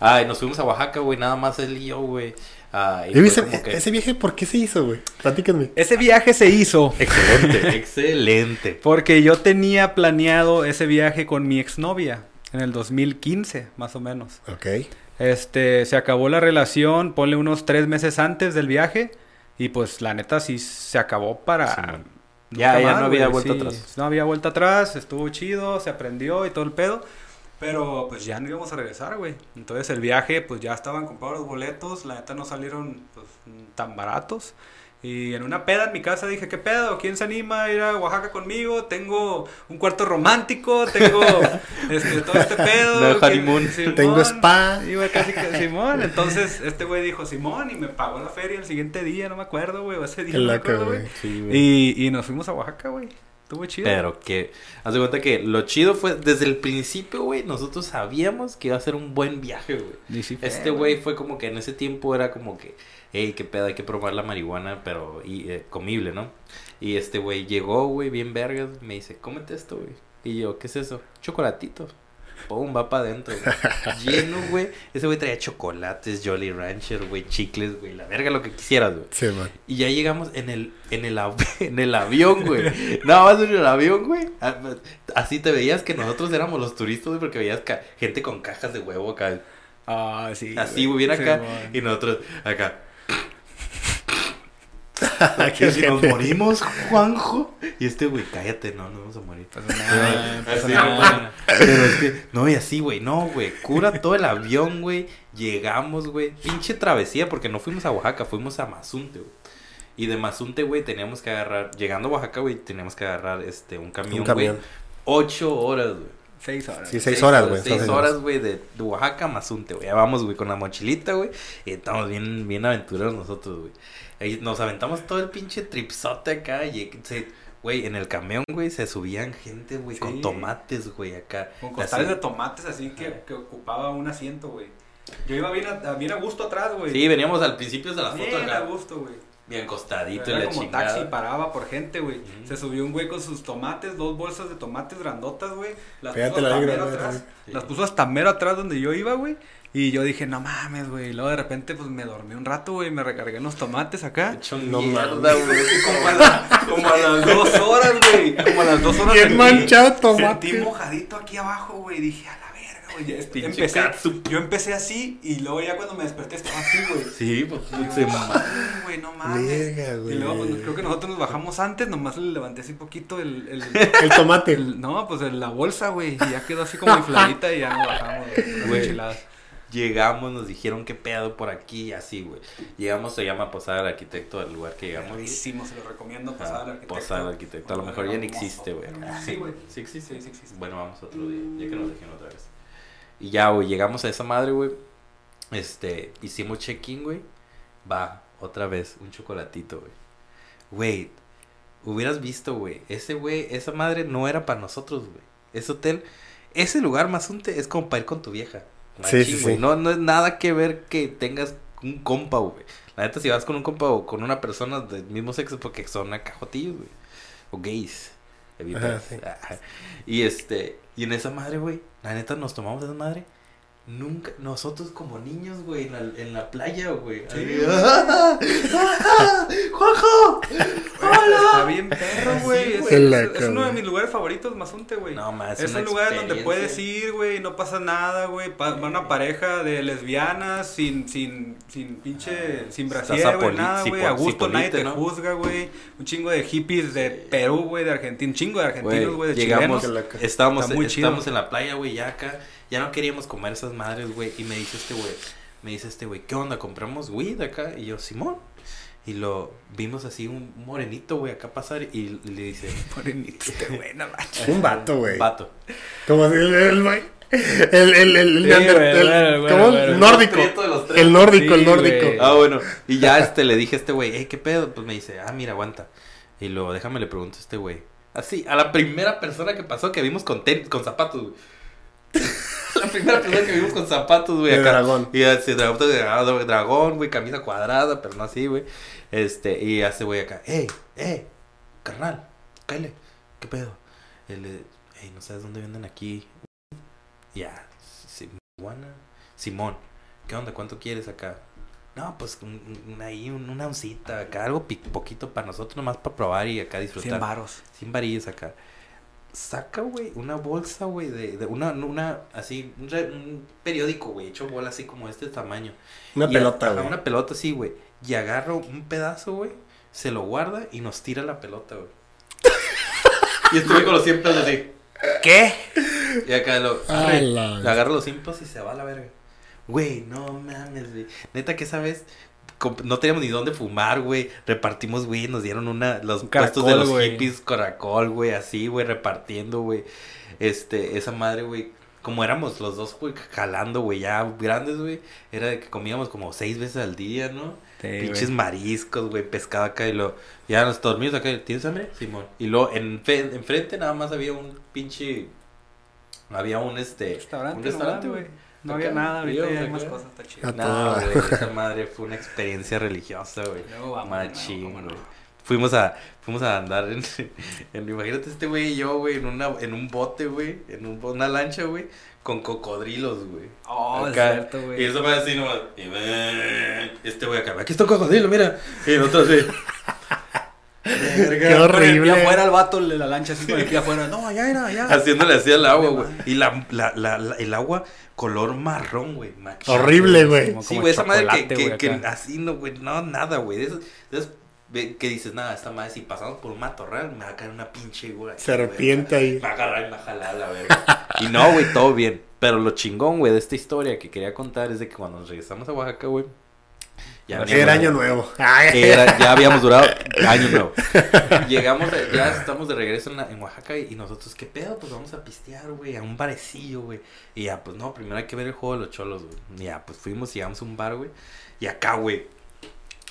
Ay, nos fuimos a Oaxaca, güey, nada más él y yo, güey. Ah, y ¿Y fue viste- como que- Ese viaje, ¿por qué se hizo, güey? Platíquenme. Ese viaje se hizo Excelente, excelente. porque yo tenía planeado ese viaje con mi exnovia en el 2015, más o menos. Ok. Este, se acabó la relación, ponle unos tres meses antes del viaje. Y pues la neta sí se acabó para. Sí. Ya- ya no había güey, vuelta sí. atrás. No había vuelta atrás, estuvo chido, se aprendió y todo el pedo. Pero pues ya no íbamos a regresar, güey. Entonces el viaje, pues ya estaban comprados los boletos, la neta no salieron pues, tan baratos. Y en una peda en mi casa dije, ¿qué pedo? ¿Quién se anima a ir a Oaxaca conmigo? Tengo un cuarto romántico, tengo este, todo este pedo. Tengo spa. Iba casi que Simón. Entonces este güey dijo Simón y me pagó la feria el siguiente día, no me acuerdo, güey. o Ese día Qué no me acuerdo, güey. güey. Sí, güey. Y, y nos fuimos a Oaxaca, güey. Estuvo chido. Pero que, haz de cuenta que lo chido fue, desde el principio, güey, nosotros sabíamos que iba a ser un buen viaje, güey. Sí Este güey fue como que en ese tiempo era como que, hey, qué pedo, hay que probar la marihuana, pero y, eh, comible, ¿no? Y este güey llegó, güey, bien vergas, me dice, cómete esto, güey. Y yo, ¿qué es eso? Chocolatitos. Pum, va para adentro, güey. Lleno, güey. Ese güey traía chocolates, Jolly Rancher, güey, chicles, güey, la verga, lo que quisieras, güey. Sí, man. Y ya llegamos en el, en el, av- en el avión, güey. Nada más en el avión, güey. Ah, Así te veías que nosotros éramos los turistas, güey, porque veías gente con cajas de huevo acá. Ah, sí. Así, güey, bien acá. Y nosotros acá. Qué Y si nos morimos, Juanjo. Y este, güey, cállate, no, no vamos a morir. Pasa nada, pasa Así, nada. Pero es que, no, y así, güey, no, güey, cura todo el avión, güey, llegamos, güey, pinche travesía, porque no fuimos a Oaxaca, fuimos a Mazunte, güey, y de Mazunte, güey, teníamos que agarrar, llegando a Oaxaca, güey, teníamos que agarrar, este, un camión, Un güey, camión. ocho horas, güey. Seis horas. Sí, seis horas, güey. Seis horas, güey, de, de Oaxaca a Mazunte, güey. Ya vamos, güey, con la mochilita, güey. Y estamos bien, bien aventureros nosotros, güey. Nos aventamos todo el pinche tripsote acá. Y, se- güey, en el camión, güey, se subían gente, güey, Sí. con tomates, güey, acá. Con Así. costales de tomates así que, que ocupaba un asiento, güey. Yo iba bien a, bien a gusto atrás, güey. Sí, veníamos al principio de la foto Bien a gusto, güey. Bien acostadito y Era la como chingada. taxi, paraba por gente, güey. Se subió un güey con sus tomates, dos bolsas de tomates grandotas, güey. Las Fíjate puso la hasta mero atrás. sí. Las puso hasta mero atrás donde yo iba, güey. Y yo dije, no mames, güey. Y luego de repente, pues me dormí un rato, güey. Me recargué unos tomates acá. Hecho No mierda, güey. Como a, la- como a las dos horas, güey. Como a las dos horas. Bien sentí- manchado tomate. Sentí mojadito aquí abajo, güey. Dije, a la verga, güey. Empecé, yo empecé así y luego ya cuando me desperté estaba así, güey. Sí, pues se no ma- mames, güey, no mames. Verga, güey. Y luego, pues, creo que nosotros nos bajamos antes, nomás le levanté así poquito el, el, El tomate. el- no, pues el- la bolsa, güey, y ya quedó así como infladita y ya nos bajamos, güey. Llegamos, nos dijeron qué pedo por aquí, así, güey. Llegamos, se llama Posada del Arquitecto, el lugar que llegamos. Buenísimo, se lo recomiendo, Posada del Arquitecto. Posada del Arquitecto. A lo mejor ya ni existe, güey. Sí, güey. Sí existe. Sí, sí existe. Bueno, vamos otro día, ya que nos dejen otra vez. Y ya, güey, llegamos a esa madre, güey. Este, hicimos check-in, güey. Va, otra vez, un chocolatito, güey. Güey, hubieras visto, güey. Ese güey, esa madre no era para nosotros, güey. Ese hotel, ese lugar más un te- es como para ir con tu vieja. Sí, sí, sí. No, no es nada que ver que tengas un compa, güey. La neta, si vas con un compa o con una persona del mismo sexo, porque son acajotillos, güey. O gays. Evita. Ajá, sí. Y este, y en esa madre, güey, la neta nos tomamos esa madre. Nunca, nosotros como niños, güey, en la, en la playa, güey. Sí. Así, ¡Ah! ¡Ah! ¡Juanjo! Está bien perro, güey. es, uno de mis lugares favoritos, Mazunte, güey. No, más. Es un lugar donde puedes ir, güey, no pasa nada, güey. Pa- Va una pareja de lesbianas sin, sin, sin pinche, sin brasier, güey, nada, güey. A gusto nadie te juzga, güey. Un chingo de hippies de Perú, güey, de Argentina. Un chingo de argentinos, güey, de llegamos, estábamos, estábamos en la playa, güey, ya acá. Ya no queríamos comer esas madres, güey. Y me dice este güey, me dice este güey, ¿qué onda? ¿Compramos weed acá? Y yo, Simón. Y lo vimos así, un morenito, güey, acá pasar. Y le dice, Morenito, qué buena, macho. Un vato, güey. vato. Como así el, el, el, el, el, el, el Sí, güey, el- bueno, bueno, ¿cómo? bueno. El nórdico. Prieto de los tres. El nórdico, Sí, el nórdico. güey. Ah, bueno. Y ya este le dije a este güey, hey, ¿qué pedo? Pues me dice, ah, mira, aguanta. Y luego, déjame le pregunto a este güey. Así, a la primera persona que pasó que vimos con ten- con zapatos, güey. La primera persona que vimos con zapatos, güey. De acá. dragón. Y así, dragón, de dragón, güey, camisa cuadrada, pero no así, güey. Este, y hace güey acá, hey, hey, carnal, cállate, ¿qué pedo? Él, le, hey, ¿no sabes dónde venden aquí? Ya, marihuana. Simón, ¿qué onda? ¿Cuánto quieres acá? No, pues un- ahí un- una oncita acá, algo poquito para nosotros nomás para probar y acá disfrutar. 100 varos. 100 varillas acá. Saca, güey, una bolsa, güey, de, de una, una, así, un, re- un periódico, güey, hecho bola así como este tamaño. Una Y pelota, güey. Una pelota, sí, güey. Y agarra un pedazo, güey, se lo guarda y nos tira la pelota, güey. y estuve con los 100 pesos así. ¿Qué? Y acá lo, A arre, la- le agarra los 100 pesos y se va a la verga. Güey, no mames, güey. Neta que esa vez no teníamos ni dónde fumar, güey. Repartimos, güey, nos dieron una, los Un puestos de los hippies, caracol, güey, así, güey, repartiendo, güey. Este, esa madre, güey. Como éramos los dos, güey, jalando, güey, ya grandes, güey. Era de que comíamos como seis veces al día, ¿no? Pinches mariscos, güey, pescado acá y lo... Ya nos dormimos acá, ¿tienes hambre? Simón. Y luego en enfrente nada más había un pinche... Había un, este... Restaurante, un restaurante, güey. No había nada, ahorita vivíamos ya hay acá. más cosas, está chido. No, güey, esa madre fue una experiencia religiosa, güey. Luego vamos, Machín, ¿cómo no? güey. Fuimos a, fuimos a andar en, en- imagínate este güey y yo, güey, en una, en un bote, güey, en un, una lancha, güey, con cocodrilos, güey. Oh, es cierto, güey. Y eso fue así nomás. Y ven, este güey acá, aquí está un cocodrilo, mira. Y el otro Qué horrible. afuera el vato de la lancha así el pie afuera. No, allá era, allá. Haciéndole así al agua, güey. Y la, la, la, la- el agua color marrón, güey. Horrible, güey. Sí, güey, esa madre que, que, que así no, güey, no, nada, güey. Esos ve- que dices, nada, esta madre, si pasamos por un matorral, me va a caer una pinche, güey. aquí, Serpiente ahí. Me va a agarrar y me va a jalar la verga. y no, güey, todo bien. Pero lo chingón, güey, de esta historia que quería contar es de que cuando nos regresamos a Oaxaca, güey. Ya era año nuevo. Era- ya habíamos durado año nuevo. Llegamos, de- ya estamos de regreso en, la- en Oaxaca y, y nosotros, ¿qué pedo? Pues vamos a pistear, güey, a un barecillo, güey. Y ya, pues no, primero hay que ver el juego de los cholos, güey. Y ya, pues fuimos, llegamos a un bar, güey. Y acá, güey,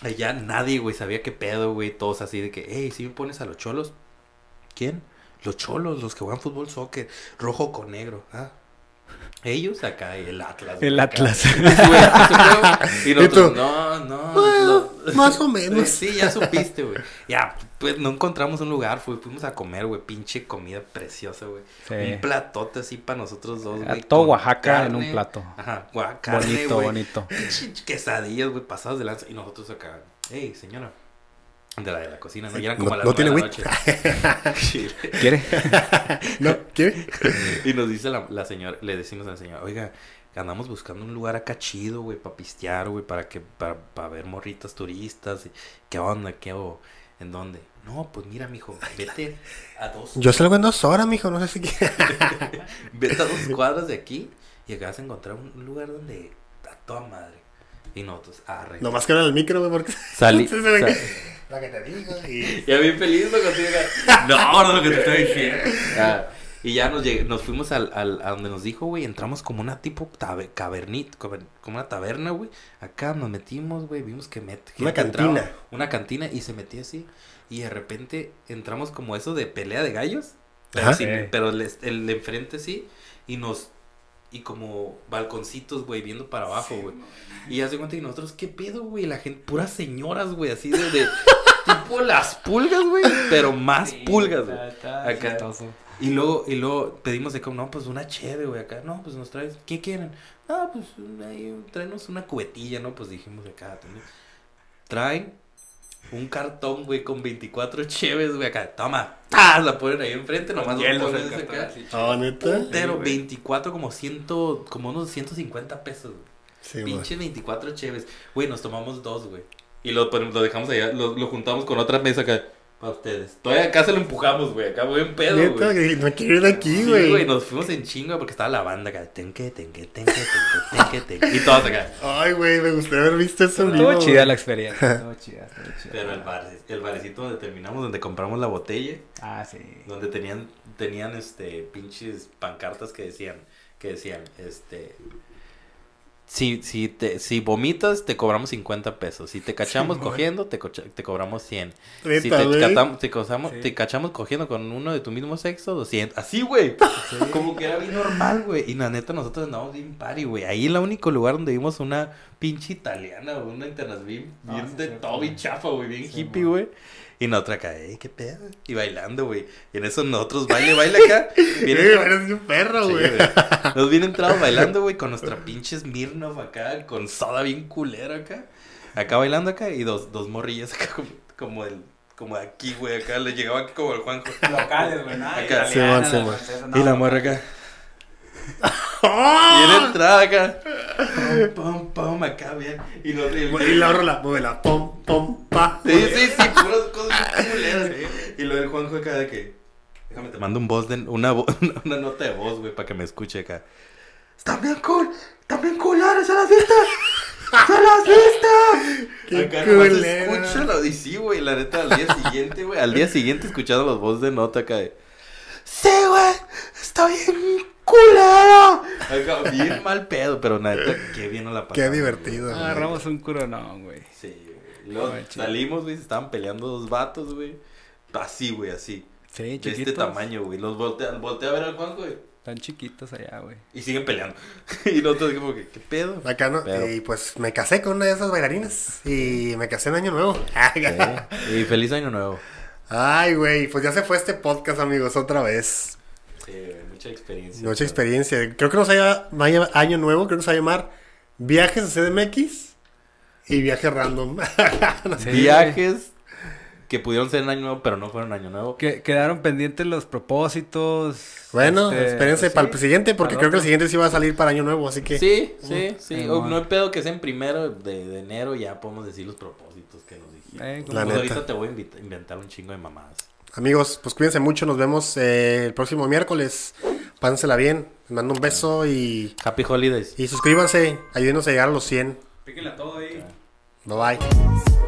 allá nadie, güey, sabía qué pedo, güey. Todos así de que, hey, si me pones a los cholos. ¿quién? Los cholos, los que juegan fútbol, soccer, rojo con negro. Ah. Ellos acá, y el Atlas. El. Atlas. Y nosotros, no, no. Bueno, no. más o menos. Sí, ya supiste, güey. Ya, pues no encontramos un lugar, fui- fuimos a comer, güey. Pinche comida preciosa, güey. Sí. Un platote así para nosotros dos, güey. todo Oaxaca en un plato. Ajá, carne, bonito, bonito. Pinche Quesadillas, güey, pasadas de lanza. Y nosotros acá, hey, señora. De la de la cocina, ¿no? Y eran como No- a las no nueve de tiene la noche. ¿Quiere? ¿No? ¿Quiere? Y nos dice la, la señora, le decimos a la señora, oiga, andamos buscando un lugar acá chido, güey, para pistear, güey, para que, para, para ver morritas turistas. y, ¿Qué onda? ¿Qué o ¿En dónde? No, pues mira, mijo, vete a dos, Yo salgo en dos horas, mijo. No sé si vete a dos cuadras de aquí y acá vas a encontrar un lugar donde a toda madre. Y nosotros, arre. Nomás que era el micro, güey, porque... Salí. La que te digo. Y... Ya bien feliz, ¿no? Contigo. No, no, lo que te estoy diciendo. Y ya nos, lleg- nos fuimos al, al- a donde nos dijo, güey. Entramos como una tipo tabe- cavernita, caver- como una taberna, güey. Acá nos metimos, güey. Vimos que met- Una gente entraba, cantina. una cantina y se metía así. Y de repente entramos como eso de pelea de gallos. Pero, Sí. pero el, el de enfrente sí. Y nos. Y como balconcitos, güey, viendo para abajo, güey. Y hace cuenta que nosotros, ¿qué pedo, güey? La gente, puras señoras, güey, así de, de tipo las pulgas, güey, pero más pulgas, güey. Acá. Y luego, y luego pedimos de como, no, pues una cheve, güey, acá, no, pues nos traes, ¿qué quieren? Ah, pues ahí, tráenos una cubetilla, ¿no? Pues dijimos de acá, también. Traen un cartón, güey, con 24 cheves, güey, acá, toma, ¡tas! La ponen ahí enfrente, nomás lo el acá. Ah, ¿neta? Pero Sí, güey. 24 como ciento, como unos 150 pesos, güey. Sí. Pinche 24 cheves. Güey, nos tomamos dos, güey. Y lo, ponemos- lo dejamos allá, lo, lo juntamos con otra mesa acá. Para ustedes. Todavía acá se lo empujamos, güey. Acá voy en pedo, güey. me quiero ir de aquí, Sí, güey. güey, nos fuimos en chinga porque estaba la banda acá. Tenque, tenque, tenque, tenque, tenque, tenque. Y todos acá. Ay, güey, me gustaría haber visto eso. Estuvo chida güey. la experiencia. Estuvo chida, estuvo chida. Pero el, bar, el barecito donde terminamos, donde compramos la botella, Ah, sí. donde tenían, tenían este, pinches pancartas que decían, que decían, este, si, si, te, si vomitas, te cobramos 50 pesos. Si te cachamos Sí, cogiendo, te, te cobramos 100. si te, catamos- te, cosamos- Sí. te cachamos cogiendo con uno de tu mismo sexo, 200. Así, güey. Como que era bien normal, güey. Y la neta, nosotros andábamos bien party, güey. Ahí el único lugar donde vimos una pinche italiana. Una internet bien, Ah, bien de todo, bien chafa, güey. Bien hippie, güey. Y nosotros acá, ey, qué pedo. Y bailando, güey. Y en eso nosotros baile, baile acá. Viene eres un perro, güey. Nos viene entrado bailando, güey, con nuestra pinche Smirnoff acá, con soda bien culera acá. Acá bailando acá y dos, dos morrillas acá como, como el, como de aquí, güey, acá le llegaba aquí como el Juanjo. Locales, güey, nada. Acá. man. francesa, Y la morra acá. ¡Ah! Viene entrada acá. Pum, pum, pum, acá, bien. Y nos Y la rola, muévela, pom, pom, pa. Sí, sí, sí, puras cosas culeras. Y lo del Juanjo acá de que. Déjame te mando un voz de, una, una nota de voz, güey, para que me escuche acá. Están bien cool, están bien culeras, ¿se las viste? ¡Se las viste! Qué acá culera. escúchalo. Y sí, güey, la neta, al día siguiente, güey, al día siguiente escuchando los voz de nota acá de. Sí, güey, está bien culero. Acá, bien mal pedo, pero neta, qué bien nos la pasamos. Qué divertido. güey. Agarramos un curonón, güey. Sí, güey. Luego salimos, güey, se estaban peleando dos vatos, güey. Así, güey, así. Sí, De chiquitos. este tamaño, güey. Los voltean, voltea a ver al Juan, güey. Están chiquitos allá, güey. Y siguen peleando. y nosotros como que, ¿qué pedo? Acá no. Pero- Y pues me casé con una de esas bailarinas. Y me casé en Año Nuevo. Y feliz año nuevo. Ay, güey, pues ya se fue este podcast, amigos, otra vez. Sí, güey, mucha experiencia. Mucha experiencia. Creo que nos haya, vaya Año Nuevo, creo que se va a llamar Viajes a CDMX y Viajes Random. Viajes que pudieron ser en año nuevo, pero no fueron año nuevo. Que, quedaron pendientes los propósitos. bueno, este, espérense pues, para sí, el siguiente, porque creo que el siguiente sí va a salir para Año Nuevo, así que... Sí, sí, sí. O no hay pedo que sea en primero de, de enero, ya podemos decir los propósitos que nos dijimos. Eh, Pues La como- neta. ahorita te voy a inventar un chingo de mamadas. Amigos, pues cuídense mucho, nos vemos eh, el próximo miércoles. Pásensela bien, les mando un beso y, Happy Holidays. y suscríbanse, ayúdenos a llegar a los 100. Píquenle a todo ahí. Bye bye.